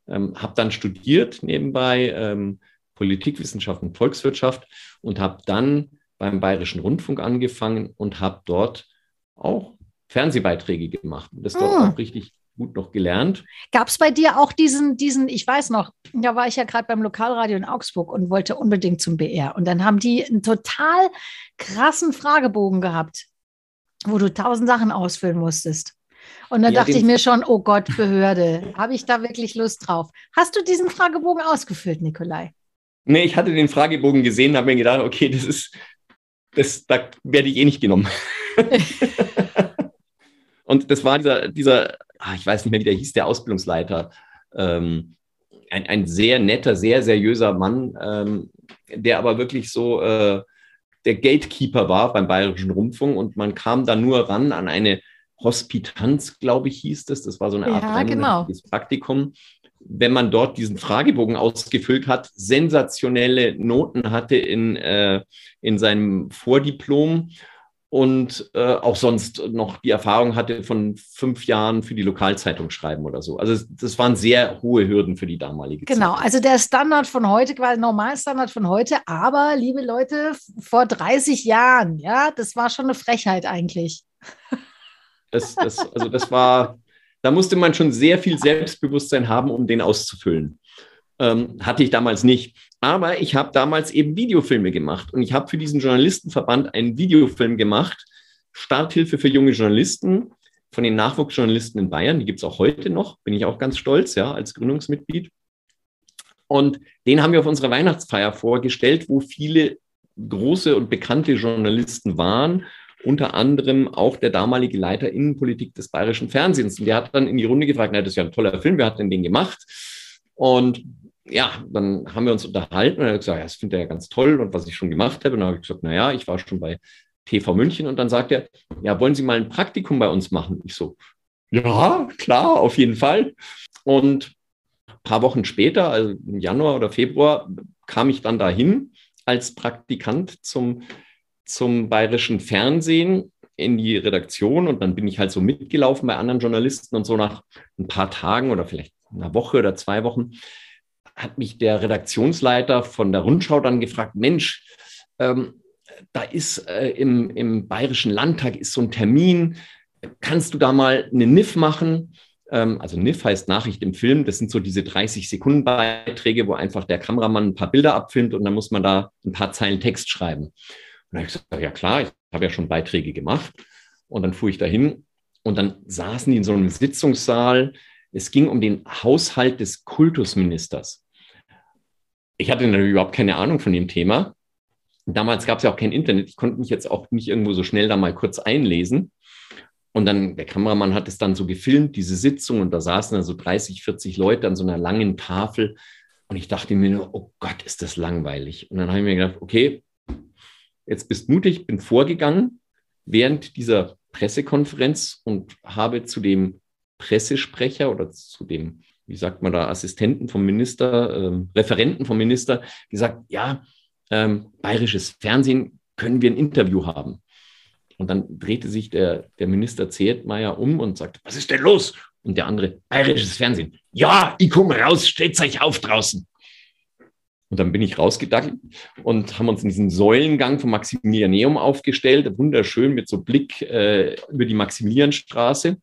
Ähm, habe dann studiert nebenbei ähm, Politikwissenschaft und Volkswirtschaft und habe dann beim Bayerischen Rundfunk angefangen und habe dort auch Fernsehbeiträge gemacht. Und das dort ah. auch richtig gut noch gelernt. Gab es bei dir auch diesen, diesen, ich weiß noch, da war ich ja gerade beim Lokalradio in Augsburg und wollte unbedingt zum BR. Und dann haben die einen total krassen Fragebogen gehabt, wo du tausend Sachen ausfüllen musstest. Und dann ja, dachte ich mir schon, oh Gott, Behörde, habe ich da wirklich Lust drauf? Hast du diesen Fragebogen ausgefüllt, Nikolai? Nee, ich hatte den Fragebogen gesehen, habe mir gedacht, okay, das ist, das, da werde ich eh nicht genommen. und das war dieser, dieser ach, ich weiß nicht mehr, wie der hieß, der Ausbildungsleiter, ähm, ein, ein sehr netter, sehr seriöser Mann, ähm, der aber wirklich so äh, der Gatekeeper war beim Bayerischen Rundfunk und man kam da nur ran an eine Hospitanz, glaube ich, hieß das. Das war so eine Art ja, genau. Praktikum. Wenn man dort diesen Fragebogen ausgefüllt hat, sensationelle Noten hatte in, äh, in seinem Vordiplom und äh, auch sonst noch die Erfahrung hatte von fünf Jahren für die Lokalzeitung schreiben oder so. Also das waren sehr hohe Hürden für die damalige genau, Zeit. Genau, also der Standard von heute, quasi Normalstandard von heute, aber liebe Leute, vor 30 Jahren, ja, das war schon eine Frechheit eigentlich. Das, das, also das war, da musste man schon sehr viel Selbstbewusstsein haben, um den auszufüllen. Ähm, hatte ich damals nicht. Aber ich habe damals eben Videofilme gemacht und ich habe für diesen Journalistenverband einen Videofilm gemacht, Starthilfe für junge Journalisten von den Nachwuchsjournalisten in Bayern. Die gibt es auch heute noch, bin ich auch ganz stolz, ja, als Gründungsmitglied. Und den haben wir auf unserer Weihnachtsfeier vorgestellt, wo viele große und bekannte Journalisten waren, unter anderem auch der damalige Leiter Innenpolitik des bayerischen Fernsehens. Und der hat dann in die Runde gefragt, na, das ist ja ein toller Film, wer hat denn den gemacht? Und ja, dann haben wir uns unterhalten und er hat gesagt, ja, das findet er ja ganz toll und was ich schon gemacht habe. Und dann habe ich gesagt, naja, ich war schon bei TV München und dann sagt er, ja, wollen Sie mal ein Praktikum bei uns machen? Ich so, ja, klar, auf jeden Fall. Und ein paar Wochen später, also im Januar oder Februar, kam ich dann dahin als Praktikant zum, zum bayerischen Fernsehen in die Redaktion und dann bin ich halt so mitgelaufen bei anderen Journalisten und so nach ein paar Tagen oder vielleicht einer Woche oder zwei Wochen hat mich der Redaktionsleiter von der Rundschau dann gefragt, Mensch, ähm, da ist äh, im, im Bayerischen Landtag ist so ein Termin, kannst du da mal eine NIF machen? Ähm, also NIF heißt Nachricht im Film, das sind so diese 30-Sekunden-Beiträge, wo einfach der Kameramann ein paar Bilder abfilmt und dann muss man da ein paar Zeilen Text schreiben. Und dann habe ich gesagt, ja klar, ich habe ja schon Beiträge gemacht. Und dann fuhr ich dahin und dann saßen die in so einem Sitzungssaal. Es ging um den Haushalt des Kultusministers ich hatte natürlich überhaupt keine Ahnung von dem Thema. Damals gab es ja auch kein Internet. Ich konnte mich jetzt auch nicht irgendwo so schnell da mal kurz einlesen. Und dann, der Kameramann hat es dann so gefilmt, diese Sitzung, und da saßen dann so 30, 40 Leute an so einer langen Tafel. Und ich dachte mir nur, oh Gott, ist das langweilig. Und dann habe ich mir gedacht, okay, jetzt bist mutig, bin vorgegangen während dieser Pressekonferenz und habe zu dem Pressesprecher oder zu dem wie sagt man da, Assistenten vom Minister, ähm, Referenten vom Minister gesagt, ja, ähm, bayerisches Fernsehen, können wir ein Interview haben? Und dann drehte sich der, der Minister Zehetmeier um und sagte, was ist denn los? Und der andere, bayerisches Fernsehen. Ja, ich komme raus, stellt euch auf draußen. Und dann bin ich rausgedackelt und haben uns in diesen Säulengang vom Maximilianeum aufgestellt, wunderschön mit so Blick äh, über die Maximilianstraße.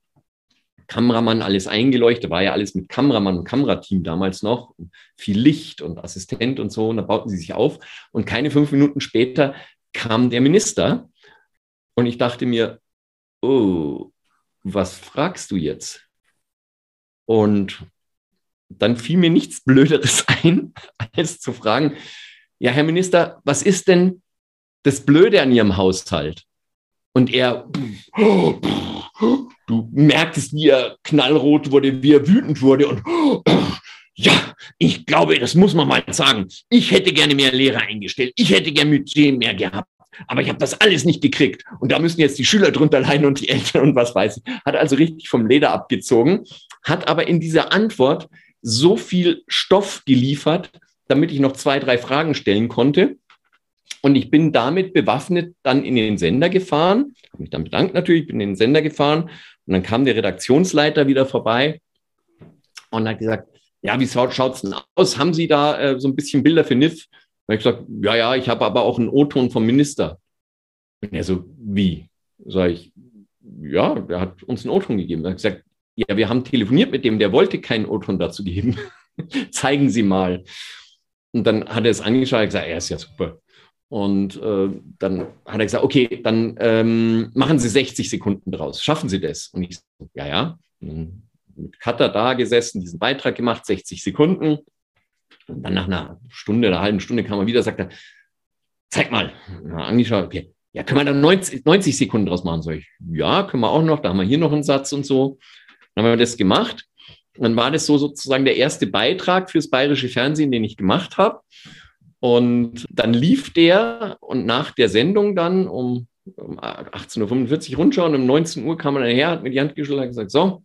Kameramann, alles eingeleuchtet, war ja alles mit Kameramann und Kamerateam damals noch, viel Licht und Assistent und so, und da bauten sie sich auf. Und keine fünf Minuten später kam der Minister und ich dachte mir, oh, was fragst du jetzt? Und dann fiel mir nichts Blöderes ein, als zu fragen, ja, Herr Minister, was ist denn das Blöde an Ihrem Haushalt? Und er, Du merktest, wie er knallrot wurde, wie er wütend wurde und ja, ich glaube, das muss man mal sagen. Ich hätte gerne mehr Lehrer eingestellt. Ich hätte gerne Budget mehr gehabt. Aber ich habe das alles nicht gekriegt. Und da müssen jetzt die Schüler drunter leiden und die Eltern und was weiß ich. Hat also richtig vom Leder abgezogen, hat aber in dieser Antwort so viel Stoff geliefert, damit ich noch zwei, drei Fragen stellen konnte. Und ich bin damit bewaffnet dann in den Sender gefahren, habe mich dann bedankt natürlich, bin in den Sender gefahren und dann kam der Redaktionsleiter wieder vorbei und hat gesagt, ja, wie schaut es denn aus? Haben Sie da äh, so ein bisschen Bilder für NIF? Und ich gesagt, ja, ja, ich habe aber auch einen O-Ton vom Minister. Und er so, wie? Sag ich, ja, der hat uns einen O-Ton gegeben. Er hat gesagt, ja, wir haben telefoniert mit dem, der wollte keinen O-Ton dazu geben. Zeigen Sie mal. Und dann hat er es angeschaut und gesagt, er ist ja super. Und äh, dann hat er gesagt, okay, dann ähm, machen Sie 60 Sekunden draus. Schaffen Sie das? Und ich so, ja, ja. mit Cutter da gesessen, diesen Beitrag gemacht, 60 Sekunden. Und dann nach einer Stunde, einer halben Stunde kam er wieder, sagt er, zeig mal. Na, angeschaut, okay. Ja, können wir dann 90, 90 Sekunden draus machen? Sag ich, ja, können wir auch noch. Da haben wir hier noch einen Satz und so. Dann haben wir das gemacht. Dann war das so sozusagen der erste Beitrag fürs bayerische Fernsehen, den ich gemacht habe. Und dann lief der und nach der Sendung dann um, um 18.45 Uhr Rundschau und um 19 Uhr kam er her, hat mir die Hand geschüttelt und gesagt, so,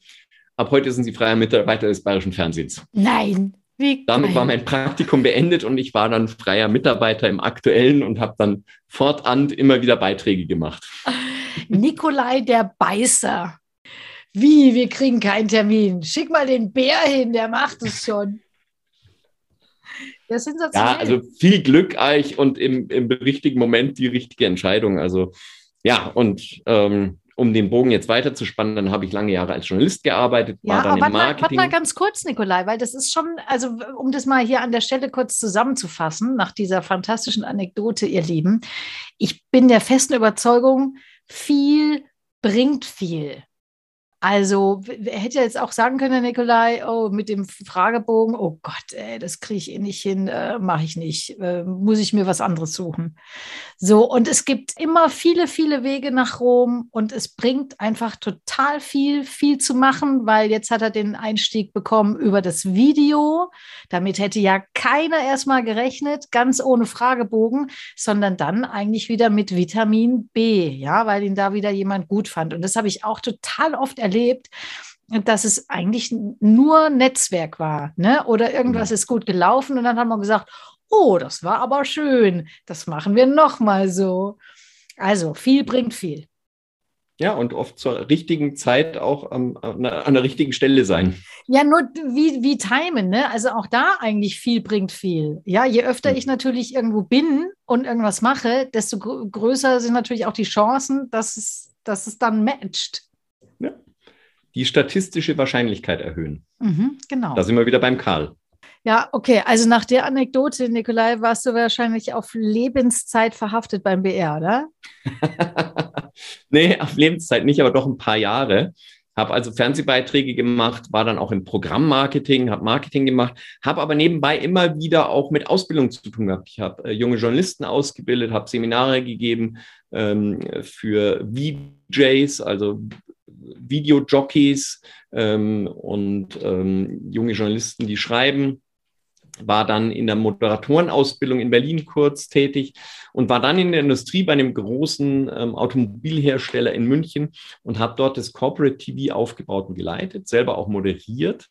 ab heute sind Sie freier Mitarbeiter des bayerischen Fernsehens. Nein. Wie Damit war mein Praktikum beendet und ich war dann freier Mitarbeiter im Aktuellen und habe dann fortan immer wieder Beiträge gemacht. Nikolai der Beißer. Wie, wir kriegen keinen Termin. Schick mal den Bär hin, der macht es schon. Ja, sensationell. Ja, also viel Glück euch und im, im richtigen Moment die richtige Entscheidung. Also ja, und ähm, um den Bogen jetzt weiterzuspannen, dann habe ich lange Jahre als Journalist gearbeitet, ja, war dann aber im Marketing. Warte mal ganz kurz, Nikolai, weil das ist schon, also um das mal hier an der Stelle kurz zusammenzufassen, nach dieser fantastischen Anekdote, ihr Lieben, ich bin der festen Überzeugung, viel bringt viel. Also, er hätte jetzt auch sagen können, Nikolai, oh, mit dem Fragebogen, oh Gott, ey, das kriege ich eh nicht hin, äh, mache ich nicht, äh, muss ich mir was anderes suchen. So, und es gibt immer viele, viele Wege nach Rom und es bringt einfach total viel, viel zu machen, weil jetzt hat er den Einstieg bekommen über das Video. Damit hätte ja keiner erstmal gerechnet, ganz ohne Fragebogen, sondern dann eigentlich wieder mit Vitamin B, ja, weil ihn da wieder jemand gut fand. Und das habe ich auch total oft erlebt erlebt, dass es eigentlich nur Netzwerk war, ne? Oder irgendwas mhm. ist gut gelaufen und dann haben wir gesagt, oh, das war aber schön, das machen wir noch mal so. Also viel bringt viel. Ja, und oft zur richtigen Zeit auch an, an, an der richtigen Stelle sein. Ja, nur wie, wie timen, ne? Also auch da eigentlich viel bringt viel. Ja, je öfter hm. ich natürlich irgendwo bin und irgendwas mache, desto größer sind natürlich auch die Chancen, dass es, dass es dann matcht die statistische Wahrscheinlichkeit erhöhen. Mhm, genau. Da sind wir wieder beim Karl. Ja, okay. Also nach der Anekdote, Nikolai, warst du wahrscheinlich auf Lebenszeit verhaftet beim BR, oder? nee, auf Lebenszeit nicht, aber doch ein paar Jahre. Habe also Fernsehbeiträge gemacht, war dann auch im Programmmarketing, habe Marketing gemacht, habe aber nebenbei immer wieder auch mit Ausbildung zu tun gehabt. Ich habe äh, junge Journalisten ausgebildet, habe Seminare gegeben ähm, für VJs, also Videojockeys ähm, und ähm, junge Journalisten, die schreiben, war dann in der Moderatorenausbildung in Berlin kurz tätig und war dann in der Industrie bei einem großen ähm, Automobilhersteller in München und habe dort das Corporate TV aufgebaut und geleitet, selber auch moderiert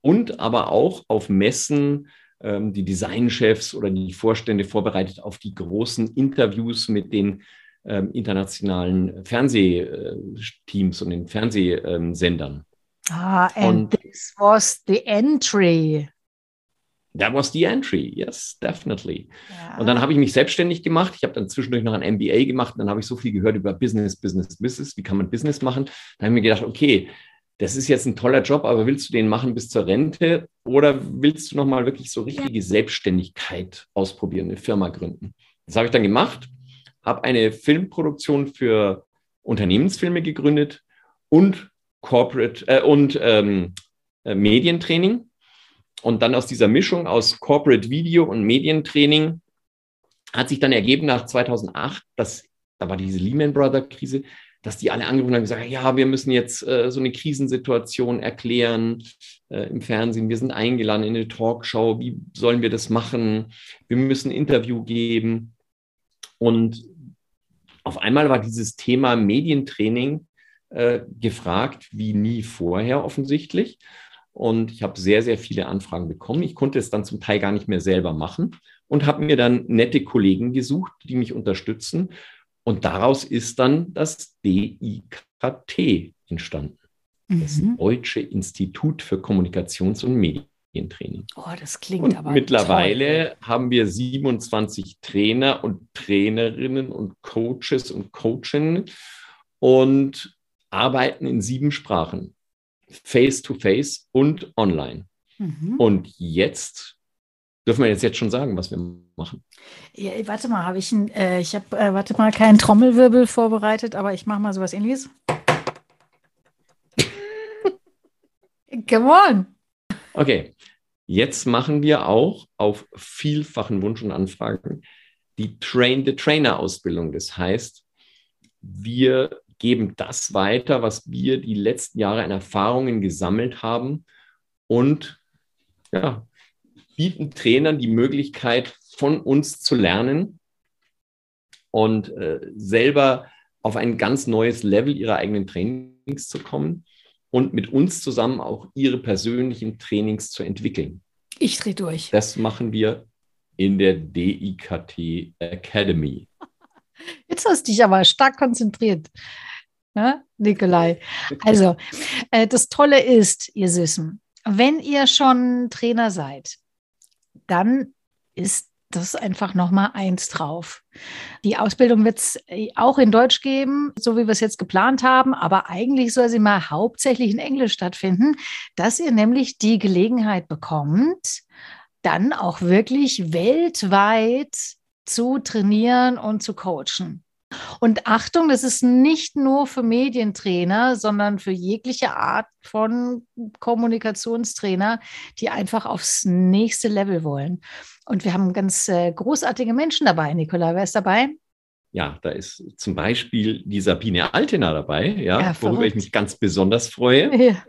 und aber auch auf Messen ähm, die Designchefs oder die Vorstände vorbereitet auf die großen Interviews mit den ähm, internationalen Fernsehteams und den Fernsehsendern. Ah, and und this was the entry. That was the entry, yes, definitely. Ja. Und dann habe ich mich selbstständig gemacht. Ich habe dann zwischendurch noch ein MBA gemacht. Und dann habe ich so viel gehört über Business, Business, Business. Wie kann man Business machen? Dann habe ich mir gedacht, okay, das ist jetzt ein toller Job, aber willst du den machen bis zur Rente oder willst du nochmal wirklich so richtige Selbstständigkeit ausprobieren, eine Firma gründen? Das habe ich dann gemacht habe eine Filmproduktion für Unternehmensfilme gegründet und Corporate äh, und ähm, äh, Medientraining. Und dann aus dieser Mischung aus Corporate Video und Medientraining hat sich dann ergeben nach 2008, dass da war diese Lehman Brothers Krise, dass die alle angerufen haben und gesagt, ja, wir müssen jetzt äh, so eine Krisensituation erklären äh, im Fernsehen. Wir sind eingeladen in eine Talkshow. Wie sollen wir das machen? Wir müssen ein Interview geben. Und auf einmal war dieses Thema Medientraining äh, gefragt wie nie vorher offensichtlich. Und ich habe sehr, sehr viele Anfragen bekommen. Ich konnte es dann zum Teil gar nicht mehr selber machen und habe mir dann nette Kollegen gesucht, die mich unterstützen. Und daraus ist dann das DIKT entstanden. Mhm. Das Deutsche Institut für Kommunikations- und Medien. Training. Oh, das klingt und aber. Mittlerweile toll. haben wir 27 Trainer und Trainerinnen und Coaches und Coachinnen. Und arbeiten in sieben Sprachen, face-to-face -face und online. Mhm. Und jetzt dürfen wir jetzt, jetzt schon sagen, was wir machen. Ja, warte mal, habe ich ein, äh, ich habe, äh, warte mal, keinen Trommelwirbel vorbereitet, aber ich mache mal sowas ähnliches. Come on. Okay, jetzt machen wir auch auf vielfachen Wunsch und Anfragen die Train-the-Trainer-Ausbildung. Das heißt, wir geben das weiter, was wir die letzten Jahre an Erfahrungen gesammelt haben und ja, bieten Trainern die Möglichkeit, von uns zu lernen und äh, selber auf ein ganz neues Level ihrer eigenen Trainings zu kommen und mit uns zusammen auch ihre persönlichen Trainings zu entwickeln. Ich drehe durch. Das machen wir in der DIKT Academy. Jetzt hast du dich aber stark konzentriert, ne, Nikolai. Also, äh, das Tolle ist, ihr Süßen, wenn ihr schon Trainer seid, dann ist das einfach nochmal eins drauf. Die Ausbildung wird es äh, auch in Deutsch geben, so wie wir es jetzt geplant haben, aber eigentlich soll sie mal hauptsächlich in Englisch stattfinden, dass ihr nämlich die Gelegenheit bekommt, dann auch wirklich weltweit zu trainieren und zu coachen. Und Achtung, das ist nicht nur für Medientrainer, sondern für jegliche Art von Kommunikationstrainer, die einfach aufs nächste Level wollen. Und wir haben ganz äh, großartige Menschen dabei. Nikola, wer ist dabei? Ja, da ist zum Beispiel die Sabine Altena dabei, ja, ja worüber ich mich ganz besonders freue. Ja.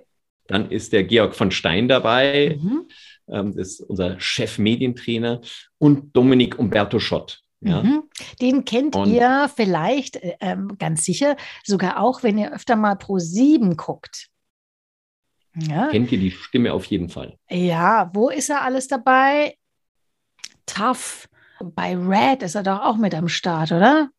Dann ist der Georg von Stein dabei, mhm. ähm, das ist unser Chef-Medientrainer, und Dominik Umberto Schott. Ja. Mhm. Den kennt und ihr vielleicht äh, ähm, ganz sicher, sogar auch, wenn ihr öfter mal pro sieben guckt. Ja. Kennt ihr die Stimme auf jeden Fall? Ja, wo ist er alles dabei? Tough. Bei Red ist er doch auch mit am Start, oder?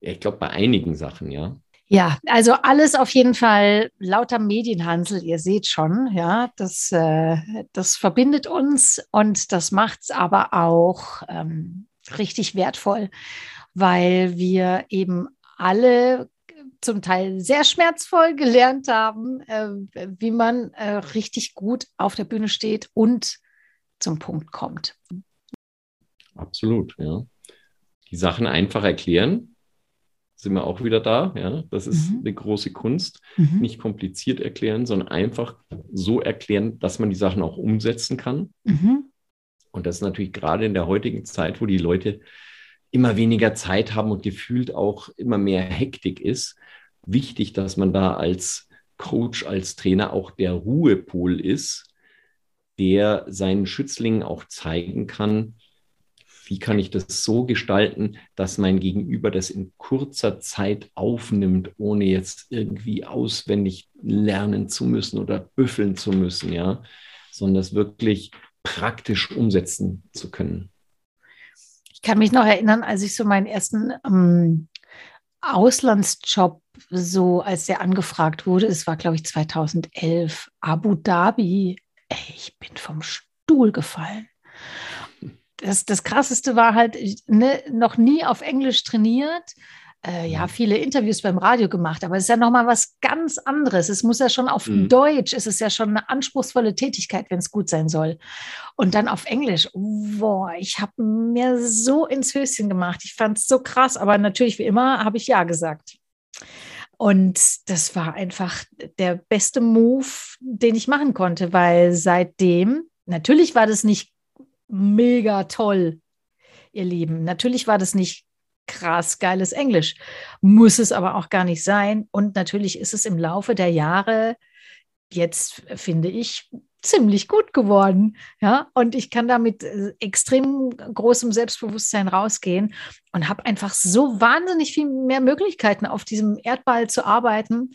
Ich glaube, bei einigen Sachen, ja. Ja, also alles auf jeden Fall lauter Medienhansel, ihr seht schon, ja, das, äh, das verbindet uns und das macht es aber auch ähm, richtig wertvoll, weil wir eben alle zum Teil sehr schmerzvoll gelernt haben, äh, wie man äh, richtig gut auf der Bühne steht und zum Punkt kommt. Absolut, ja. Die Sachen einfach erklären, sind wir auch wieder da. Ja, das ist mhm. eine große Kunst. Mhm. Nicht kompliziert erklären, sondern einfach so erklären, dass man die Sachen auch umsetzen kann. Mhm. Und das ist natürlich gerade in der heutigen Zeit, wo die Leute immer weniger Zeit haben und gefühlt auch immer mehr Hektik ist, wichtig, dass man da als Coach, als Trainer auch der Ruhepol ist, der seinen Schützlingen auch zeigen kann, wie kann ich das so gestalten, dass mein Gegenüber das in kurzer Zeit aufnimmt, ohne jetzt irgendwie auswendig lernen zu müssen oder büffeln zu müssen, ja, sondern das wirklich praktisch umsetzen zu können. Ich kann mich noch erinnern, als ich so meinen ersten ähm, Auslandsjob so, als der angefragt wurde, es war, glaube ich, 2011, Abu Dhabi. Ey, ich bin vom Stuhl gefallen. Das, das Krasseste war halt, ne, noch nie auf Englisch trainiert, äh, ja, mhm. viele Interviews beim Radio gemacht, aber es ist ja nochmal was ganz anderes. Es muss ja schon auf mhm. Deutsch, es ist ja schon eine anspruchsvolle Tätigkeit, wenn es gut sein soll. Und dann auf Englisch, boah, ich habe mir so ins Höschen gemacht. Ich fand es so krass, aber natürlich wie immer habe ich Ja gesagt. Und das war einfach der beste Move, den ich machen konnte, weil seitdem, natürlich war das nicht mega toll, ihr Lieben. Natürlich war das nicht krass geiles Englisch. Muss es aber auch gar nicht sein. Und natürlich ist es im Laufe der Jahre jetzt, finde ich, ziemlich gut geworden. Ja, und ich kann da mit äh, extrem großem Selbstbewusstsein rausgehen und habe einfach so wahnsinnig viel mehr Möglichkeiten, auf diesem Erdball zu arbeiten,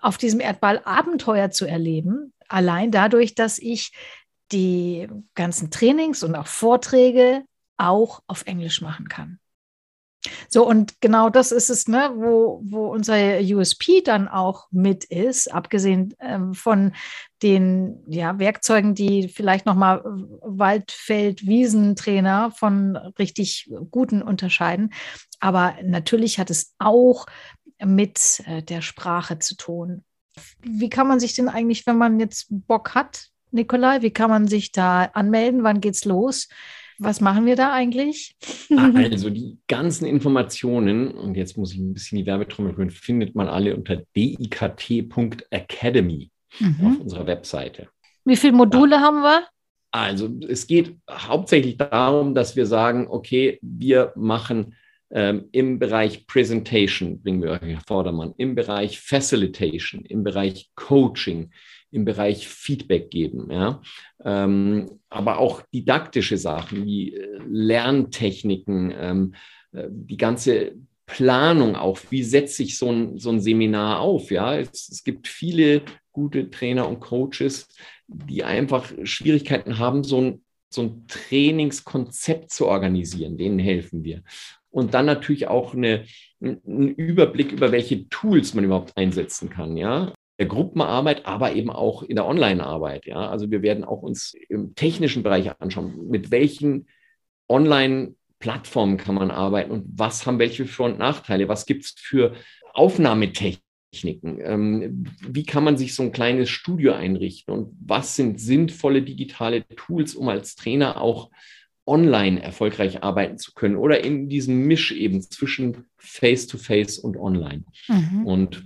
auf diesem Erdball Abenteuer zu erleben. Allein dadurch, dass ich die ganzen Trainings und auch Vorträge auch auf Englisch machen kann. So, und genau das ist es, ne, wo, wo unser USP dann auch mit ist, abgesehen ähm, von den ja, Werkzeugen, die vielleicht nochmal Waldfeld, Wiesentrainer von richtig guten unterscheiden. Aber natürlich hat es auch mit äh, der Sprache zu tun. Wie kann man sich denn eigentlich, wenn man jetzt Bock hat, Nikolai, wie kann man sich da anmelden? Wann geht's los? Was machen wir da eigentlich? Also die ganzen Informationen, und jetzt muss ich ein bisschen die Werbetrommel hören, findet man alle unter dikt.academy mhm. auf unserer Webseite. Wie viele Module ja. haben wir? Also es geht hauptsächlich darum, dass wir sagen, okay, wir machen ähm, im Bereich Presentation, bringen wir euch Vordermann, im Bereich Facilitation, im Bereich Coaching, im Bereich Feedback geben, ja. Ähm, aber auch didaktische Sachen wie äh, Lerntechniken, ähm, äh, die ganze Planung auch, wie setze ich so ein, so ein Seminar auf, ja. Es, es gibt viele gute Trainer und Coaches, die einfach Schwierigkeiten haben, so ein, so ein Trainingskonzept zu organisieren. Denen helfen wir. Und dann natürlich auch eine, einen Überblick über welche Tools man überhaupt einsetzen kann, ja der Gruppenarbeit, aber eben auch in der Online-Arbeit. Ja? Also wir werden auch uns im technischen Bereich anschauen, mit welchen Online-Plattformen kann man arbeiten und was haben welche Vor- und Nachteile, was gibt es für Aufnahmetechniken, ähm, wie kann man sich so ein kleines Studio einrichten und was sind sinnvolle digitale Tools, um als Trainer auch online erfolgreich arbeiten zu können oder in diesem Misch eben zwischen Face-to-Face -face und Online. Mhm. Und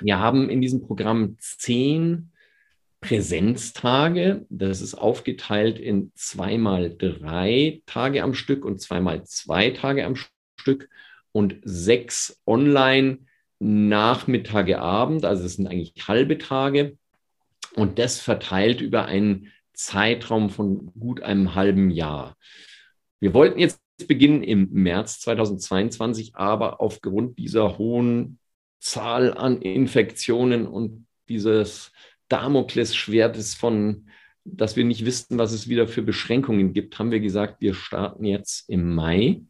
wir haben in diesem Programm zehn Präsenztage. Das ist aufgeteilt in zweimal drei Tage am Stück und zweimal zwei Tage am Stück und sechs online Nachmittage, Abend. Also es sind eigentlich halbe Tage. Und das verteilt über einen Zeitraum von gut einem halben Jahr. Wir wollten jetzt beginnen im März 2022, aber aufgrund dieser hohen Zahl an Infektionen und dieses Damoklesschwert ist von, dass wir nicht wissen, was es wieder für Beschränkungen gibt, haben wir gesagt, wir starten jetzt im Mai.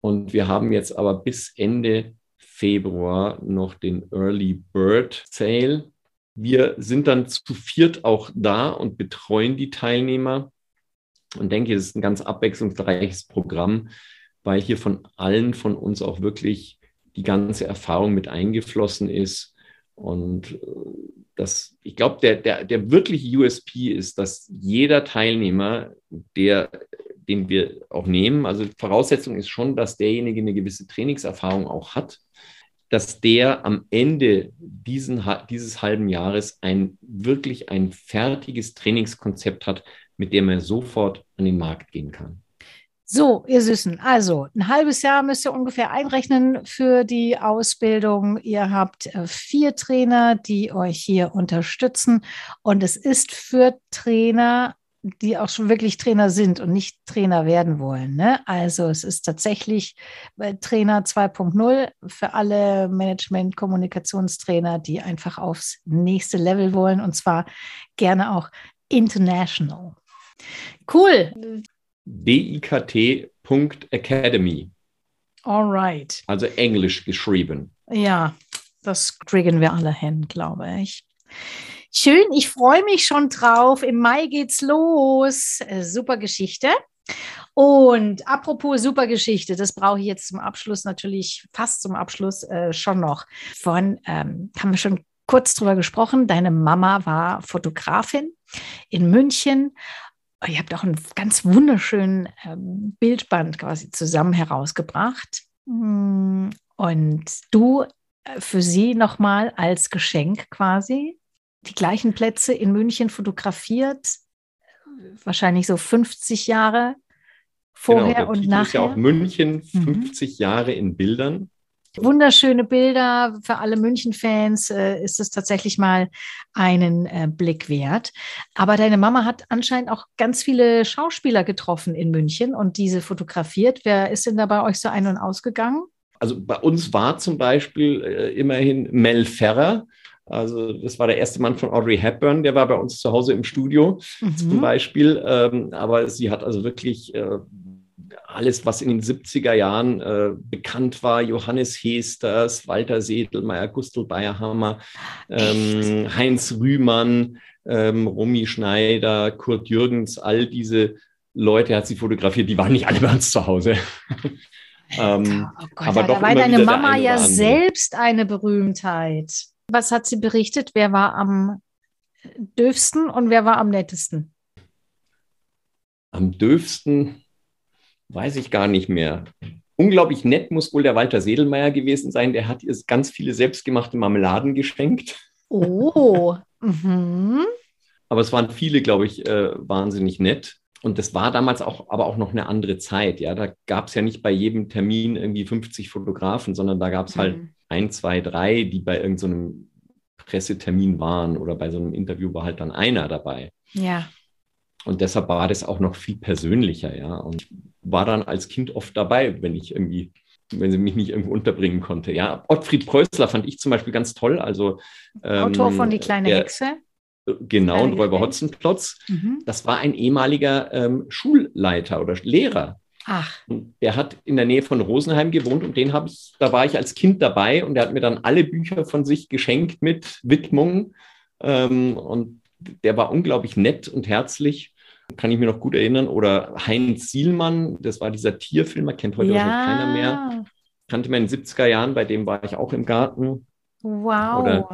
Und wir haben jetzt aber bis Ende Februar noch den Early Bird Sale. Wir sind dann zu viert auch da und betreuen die Teilnehmer und denke, es ist ein ganz abwechslungsreiches Programm, weil hier von allen von uns auch wirklich die ganze Erfahrung mit eingeflossen ist. Und äh, das, ich glaube, der, der, der wirkliche USP ist, dass jeder Teilnehmer, der, den wir auch nehmen, also Voraussetzung ist schon, dass derjenige eine gewisse Trainingserfahrung auch hat, dass der am Ende diesen, dieses halben Jahres ein wirklich ein fertiges Trainingskonzept hat, mit dem er sofort an den Markt gehen kann. So, ihr Süßen, also ein halbes Jahr müsst ihr ungefähr einrechnen für die Ausbildung. Ihr habt äh, vier Trainer, die euch hier unterstützen. Und es ist für Trainer, die auch schon wirklich Trainer sind und nicht Trainer werden wollen. Ne? Also es ist tatsächlich äh, Trainer 2.0 für alle Management-Kommunikationstrainer, die einfach aufs nächste Level wollen und zwar gerne auch international. Cool. dikt.academy. Alright. Also Englisch geschrieben. Ja, das kriegen wir alle hin, glaube ich. Schön, ich freue mich schon drauf. Im Mai geht's los. Äh, super Geschichte. Und apropos super Geschichte, das brauche ich jetzt zum Abschluss natürlich, fast zum Abschluss äh, schon noch. Von ähm, haben wir schon kurz drüber gesprochen. Deine Mama war Fotografin in München ihr habt auch einen ganz wunderschönen ähm, Bildband quasi zusammen herausgebracht. Mm, und du äh, für sie nochmal als Geschenk quasi die gleichen Plätze in München fotografiert, wahrscheinlich so 50 Jahre vorher genau, und nachher. Ist ja auch München 50 mhm. Jahre in Bildern. Wunderschöne Bilder für alle München-Fans äh, ist es tatsächlich mal einen äh, Blick wert. Aber deine Mama hat anscheinend auch ganz viele Schauspieler getroffen in München und diese fotografiert. Wer ist denn da bei euch so ein- und ausgegangen? Also bei uns war zum Beispiel äh, immerhin Mel Ferrer. Also das war der erste Mann von Audrey Hepburn, der war bei uns zu Hause im Studio mhm. zum Beispiel. Ähm, aber sie hat also wirklich äh, alles, was in den 70er Jahren äh, bekannt war, Johannes Hesters, Walter Sedelmeier, Gustl Bayerhammer, ähm, Heinz Rühmann, ähm, Romy Schneider, Kurt Jürgens, all diese Leute hat sie fotografiert, die waren nicht alle bei uns zu Hause. Ähm, oh Gott, aber ja, da war deine Mama ja selbst eine Berühmtheit. Was hat sie berichtet? Wer war am dürfsten und wer war am nettesten? Am dürfsten weiß ich gar nicht mehr. Unglaublich nett muss wohl der Walter Sedelmeier gewesen sein. Der hat ihr ganz viele selbstgemachte Marmeladen geschenkt. Oh. mhm. Aber es waren viele, glaube ich, äh, wahnsinnig nett. Und das war damals auch, aber auch noch eine andere Zeit. Ja, da gab es ja nicht bei jedem Termin irgendwie 50 Fotografen, sondern da gab es halt mhm. ein, zwei, drei, die bei irgendeinem so Pressetermin waren oder bei so einem Interview war halt dann einer dabei. Ja. Und deshalb war das auch noch viel persönlicher, ja. Und war dann als Kind oft dabei, wenn ich irgendwie, wenn sie mich nicht irgendwo unterbringen konnte. Ja, Ottfried Preußler fand ich zum Beispiel ganz toll. Also ähm, Autor von Die kleine der, Hexe. Genau, und Räuber Hotzenplotz. Mhm. Das war ein ehemaliger ähm, Schulleiter oder Lehrer. Ach. Der hat in der Nähe von Rosenheim gewohnt und den habe ich, da war ich als Kind dabei und der hat mir dann alle Bücher von sich geschenkt mit Widmung. Ähm, und der war unglaublich nett und herzlich. Kann ich mir noch gut erinnern. Oder Heinz Sielmann, das war dieser Tierfilmer, kennt heute ja. wahrscheinlich keiner mehr. Kannte man in den 70er Jahren, bei dem war ich auch im Garten. Wow. Oder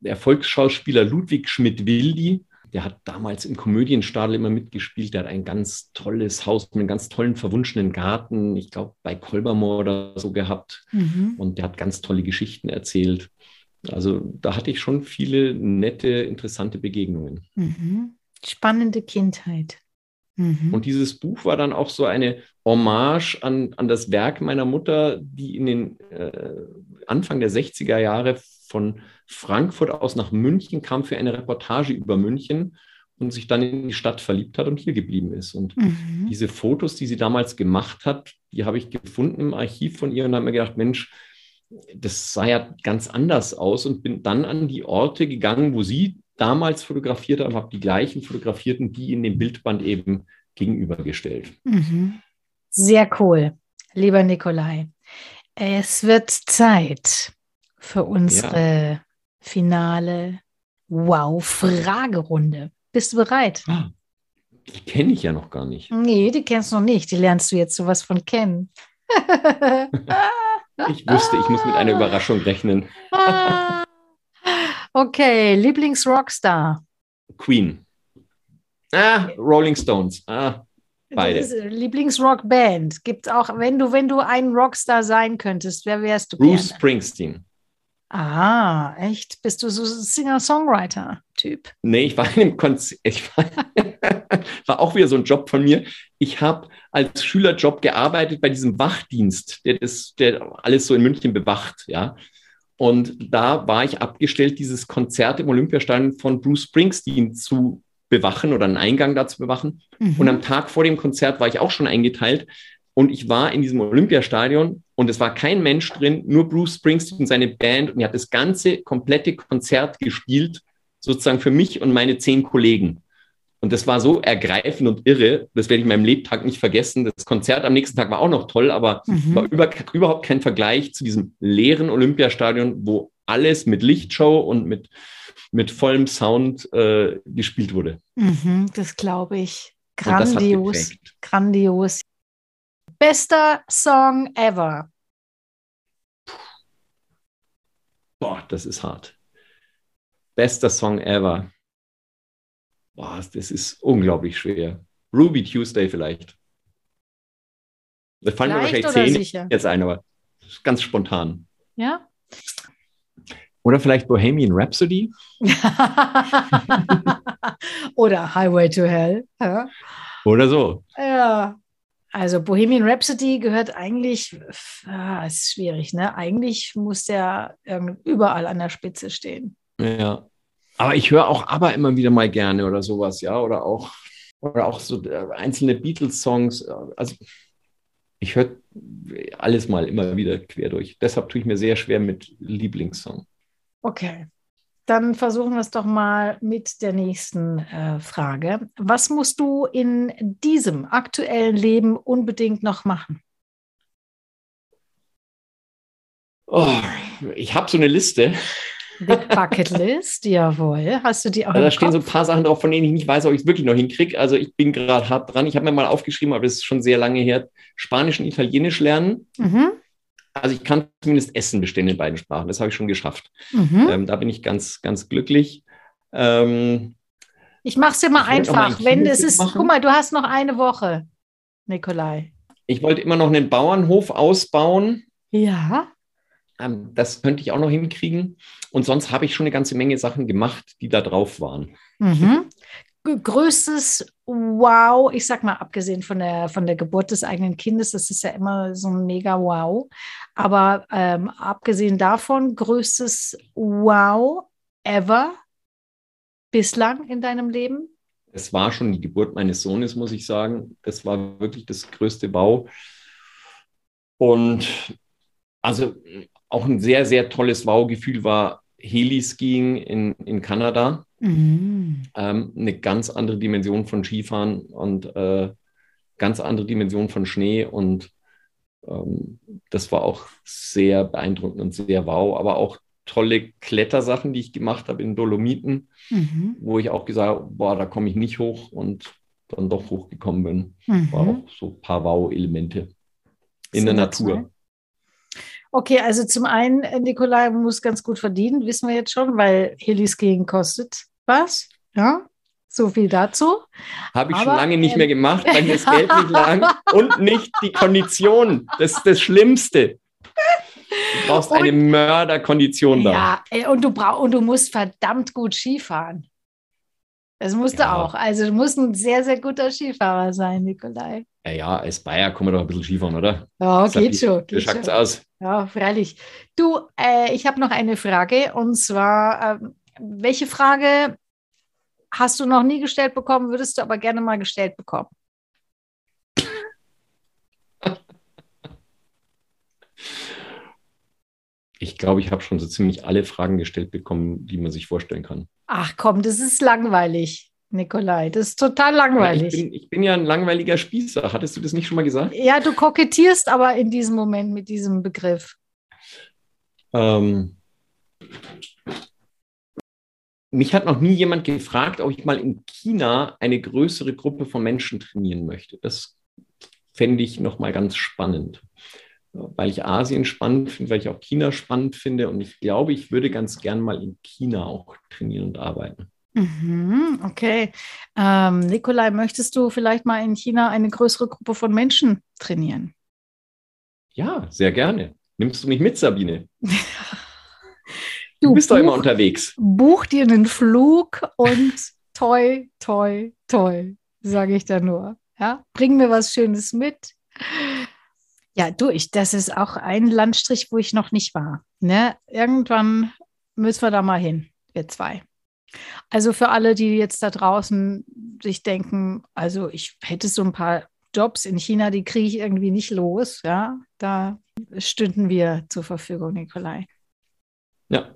der Volksschauspieler Ludwig Schmidt-Wildi, der hat damals im Komödienstadel immer mitgespielt. Der hat ein ganz tolles Haus mit einem ganz tollen, verwunschenen Garten, ich glaube bei Kolbermoor oder so gehabt. Mhm. Und der hat ganz tolle Geschichten erzählt. Also da hatte ich schon viele nette, interessante Begegnungen. Mhm. Spannende Kindheit. Mhm. Und dieses Buch war dann auch so eine Hommage an, an das Werk meiner Mutter, die in den äh, Anfang der 60er Jahre von Frankfurt aus nach München kam für eine Reportage über München und sich dann in die Stadt verliebt hat und hier geblieben ist. Und mhm. diese Fotos, die sie damals gemacht hat, die habe ich gefunden im Archiv von ihr und habe mir gedacht, Mensch, das sah ja ganz anders aus und bin dann an die Orte gegangen, wo sie damals fotografiert und habe die gleichen fotografierten, die in dem Bildband eben gegenübergestellt. Mhm. Sehr cool, lieber Nikolai. Es wird Zeit für unsere ja. finale Wow-Fragerunde. Bist du bereit? Ah, die kenne ich ja noch gar nicht. Nee, die kennst du noch nicht. Die lernst du jetzt sowas von kennen. ich wusste, ich muss mit einer Überraschung rechnen. Okay, Lieblings-Rockstar. Queen. Ah, Rolling Stones. Ah, beide. Lieblings-Rockband. Gibt auch, wenn du, wenn du ein Rockstar sein könntest, wer wärst du? Bruce gerne? Springsteen. Ah, echt? Bist du so Singer-Songwriter-Typ? Nee, ich war in einem Konzert. Ich war, war, auch wieder so ein Job von mir. Ich habe als Schülerjob gearbeitet bei diesem Wachdienst, der, das, der alles so in München bewacht, ja. Und da war ich abgestellt, dieses Konzert im Olympiastadion von Bruce Springsteen zu bewachen oder einen Eingang da zu bewachen. Mhm. Und am Tag vor dem Konzert war ich auch schon eingeteilt. Und ich war in diesem Olympiastadion und es war kein Mensch drin, nur Bruce Springsteen und seine Band. Und er hat das ganze komplette Konzert gespielt, sozusagen für mich und meine zehn Kollegen. Und das war so ergreifend und irre, das werde ich meinem Lebtag nicht vergessen. Das Konzert am nächsten Tag war auch noch toll, aber mhm. war über, überhaupt kein Vergleich zu diesem leeren Olympiastadion, wo alles mit Lichtshow und mit, mit vollem Sound äh, gespielt wurde. Mhm, das glaube ich. Grandios, grandios. Bester Song ever. Boah, das ist hart. Bester Song ever. Boah, das ist unglaublich schwer. Ruby Tuesday vielleicht. Da fallen mir wahrscheinlich zehn sicher? jetzt ein, aber ganz spontan. Ja. Oder vielleicht Bohemian Rhapsody. Oder Highway to Hell. Ja. Oder so. Ja. Also Bohemian Rhapsody gehört eigentlich, ah, ist schwierig, ne? Eigentlich muss der überall an der Spitze stehen. Ja. Aber ich höre auch aber immer wieder mal gerne oder sowas, ja, oder auch, oder auch so äh, einzelne Beatles-Songs. Also ich höre alles mal immer wieder quer durch. Deshalb tue ich mir sehr schwer mit Lieblingssong. Okay. Dann versuchen wir es doch mal mit der nächsten äh, Frage. Was musst du in diesem aktuellen Leben unbedingt noch machen? Oh, ich habe so eine Liste. Big Bucket List, jawohl. Hast du die auch? Also da stehen Kopf? so ein paar Sachen drauf, von denen ich nicht weiß, ob ich es wirklich noch hinkriege. Also ich bin gerade hart dran. Ich habe mir mal aufgeschrieben, aber das ist schon sehr lange her. Spanisch und Italienisch lernen. Mhm. Also ich kann zumindest Essen bestellen in beiden Sprachen. Das habe ich schon geschafft. Mhm. Ähm, da bin ich ganz, ganz glücklich. Ähm, ich mache es dir mal einfach. Wenn es ist, machen. guck mal, du hast noch eine Woche, Nikolai. Ich wollte immer noch einen Bauernhof ausbauen. Ja. Ähm, das könnte ich auch noch hinkriegen. Und sonst habe ich schon eine ganze Menge Sachen gemacht, die da drauf waren. Mhm. Größtes Wow, ich sag mal, abgesehen von der, von der Geburt des eigenen Kindes, das ist ja immer so ein mega Wow. Aber ähm, abgesehen davon, größtes Wow ever bislang in deinem Leben? Es war schon die Geburt meines Sohnes, muss ich sagen. Das war wirklich das größte Wow. Und also auch ein sehr, sehr tolles Wow-Gefühl war Heliskiing in, in Kanada. Mhm. Ähm, eine ganz andere Dimension von Skifahren und äh, ganz andere Dimension von Schnee. Und ähm, das war auch sehr beeindruckend und sehr wow. Aber auch tolle Klettersachen, die ich gemacht habe in Dolomiten, mhm. wo ich auch gesagt habe, boah, da komme ich nicht hoch und dann doch hochgekommen bin. Mhm. War auch so ein paar Wow-Elemente in der Natur. Okay, also zum einen, äh, Nikolai muss ganz gut verdienen, wissen wir jetzt schon, weil Heliskiing kostet was. Ja, so viel dazu. Habe ich Aber, schon lange nicht ähm, mehr gemacht, weil mir das Geld nicht lang und nicht die Kondition. Das ist das Schlimmste. Du brauchst und, eine Mörderkondition da. Ja, äh, und du, brauch, und du musst verdammt gut Skifahren. Das musst ja. du auch. Also du musst ein sehr, sehr guter Skifahrer sein, Nikolai. Ja, als Bayer kann man doch ein bisschen Skifahren, oder? Ja, geht schon. Wie schaut es aus? Ja, freilich. Du, äh, ich habe noch eine Frage und zwar, äh, welche Frage hast du noch nie gestellt bekommen, würdest du aber gerne mal gestellt bekommen? Ich glaube, ich habe schon so ziemlich alle Fragen gestellt bekommen, die man sich vorstellen kann. Ach komm, das ist langweilig, Nikolai. Das ist total langweilig. Ich, bin, ich, bin, ja ein langweiliger Spießer. Hattest du das nicht schon mal gesagt? Ja, du kokettierst aber in diesem Moment mit diesem Begriff. Ähm, mich hat noch nie jemand gefragt, ob ich mal in China eine größere Gruppe von Menschen trainieren möchte. Das fände ich nochmal ganz spannend weil ich Asien spannend finde, weil ich auch China spannend finde. Und ich glaube, ich würde ganz gern mal in China auch trainieren und arbeiten. Mhm, okay. Ähm, Nikolai, möchtest du vielleicht mal in China eine größere Gruppe von Menschen trainieren? Ja, sehr gerne. Nimmst du mich mit, Sabine? Du, du bist buch, doch immer unterwegs. Buch dir einen Flug und toi, toi, toi, sage ich da nur. Ja, bring mir was Schönes mit. Ja, du, ich, das ist auch ein Landstrich, wo ich noch nicht war. Ne? Irgendwann müssen wir da mal hin, wir zwei. Also für alle, die jetzt da draußen sich denken, also ich hätte so ein paar Jobs in China, die kriege ich irgendwie nicht los, ja, da stünden wir zur Verfügung, Nikolai. Ja,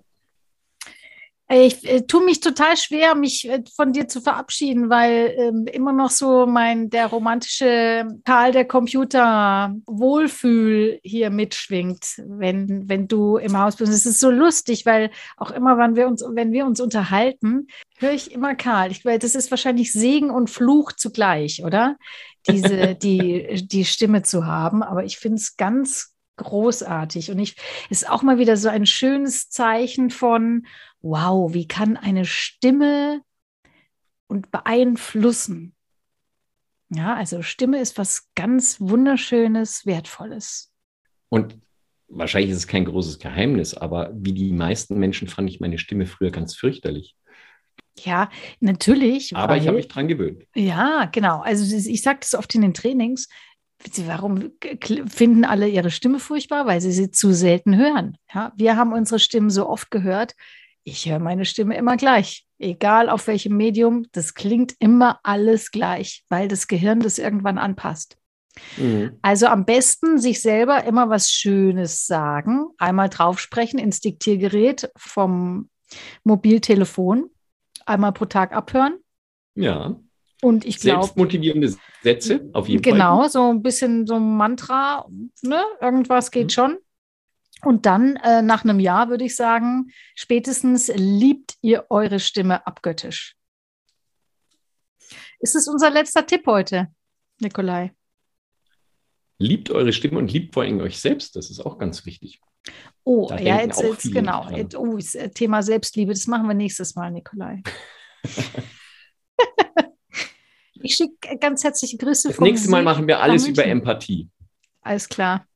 ich äh, tue mich total schwer, mich äh, von dir zu verabschieden, weil ähm, immer noch so mein der romantische Karl der Computer Wohlfühl hier mitschwingt, wenn, wenn du im Haus bist. Es ist so lustig, weil auch immer, wenn wir uns, wenn wir uns unterhalten, höre ich immer Karl. Ich, das ist wahrscheinlich Segen und Fluch zugleich, oder? Diese, die, die Stimme zu haben. Aber ich finde es ganz großartig. Und ich ist auch mal wieder so ein schönes Zeichen von wow, wie kann eine Stimme und beeinflussen? Ja, also Stimme ist was ganz Wunderschönes, Wertvolles. Und wahrscheinlich ist es kein großes Geheimnis, aber wie die meisten Menschen fand ich meine Stimme früher ganz fürchterlich. Ja, natürlich. Aber weil, ich habe mich dran gewöhnt. Ja, genau. Also ich sage das oft in den Trainings. Warum finden alle ihre Stimme furchtbar? Weil sie sie zu selten hören. Ja, wir haben unsere Stimmen so oft gehört, ich höre meine Stimme immer gleich. Egal auf welchem Medium, das klingt immer alles gleich, weil das Gehirn das irgendwann anpasst. Mhm. Also am besten sich selber immer was Schönes sagen, einmal draufsprechen ins Diktiergerät vom Mobiltelefon, einmal pro Tag abhören. Ja. Und ich glaube. Selbstmotivierende Sätze, auf jeden genau, Fall. Genau, so ein bisschen so ein Mantra, ne? Irgendwas geht mhm. schon. Und dann äh, nach einem Jahr würde ich sagen, spätestens liebt ihr eure Stimme abgöttisch. Ist es unser letzter Tipp heute, Nikolai? Liebt eure Stimme und liebt vor allem euch selbst. Das ist auch ganz wichtig. Oh, da ja, jetzt, jetzt genau. Jetzt, oh, äh, Thema Selbstliebe, das machen wir nächstes Mal, Nikolai. ich schicke ganz herzliche Grüße. Das nächste Mal machen wir alles über Empathie. Alles klar.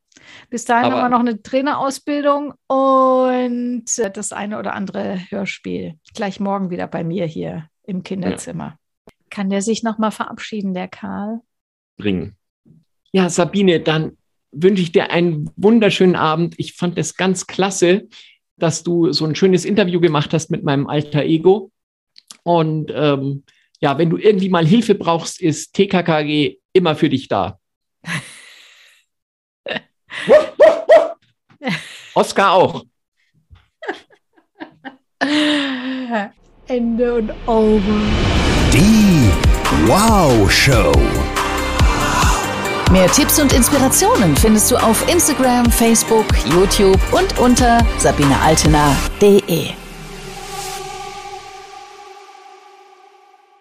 Bis dahin Aber haben wir noch eine Trainerausbildung und äh, das eine oder andere Hörspiel. Gleich morgen wieder bei mir hier im Kinderzimmer. Ja. Kann der sich nochmal verabschieden, der Karl? Bringen. Ja, Sabine, dann wünsche ich dir einen wunderschönen Abend. Ich fand es ganz klasse, dass du so ein schönes Interview gemacht hast mit meinem alter Ego. Und ähm, ja, wenn du irgendwie mal Hilfe brauchst, ist TKKG immer für dich da. Oscar auch. Ende und over. Die Wow Show. Mehr Tipps und Inspirationen findest du auf Instagram, Facebook, YouTube und unter sabinealtener.de.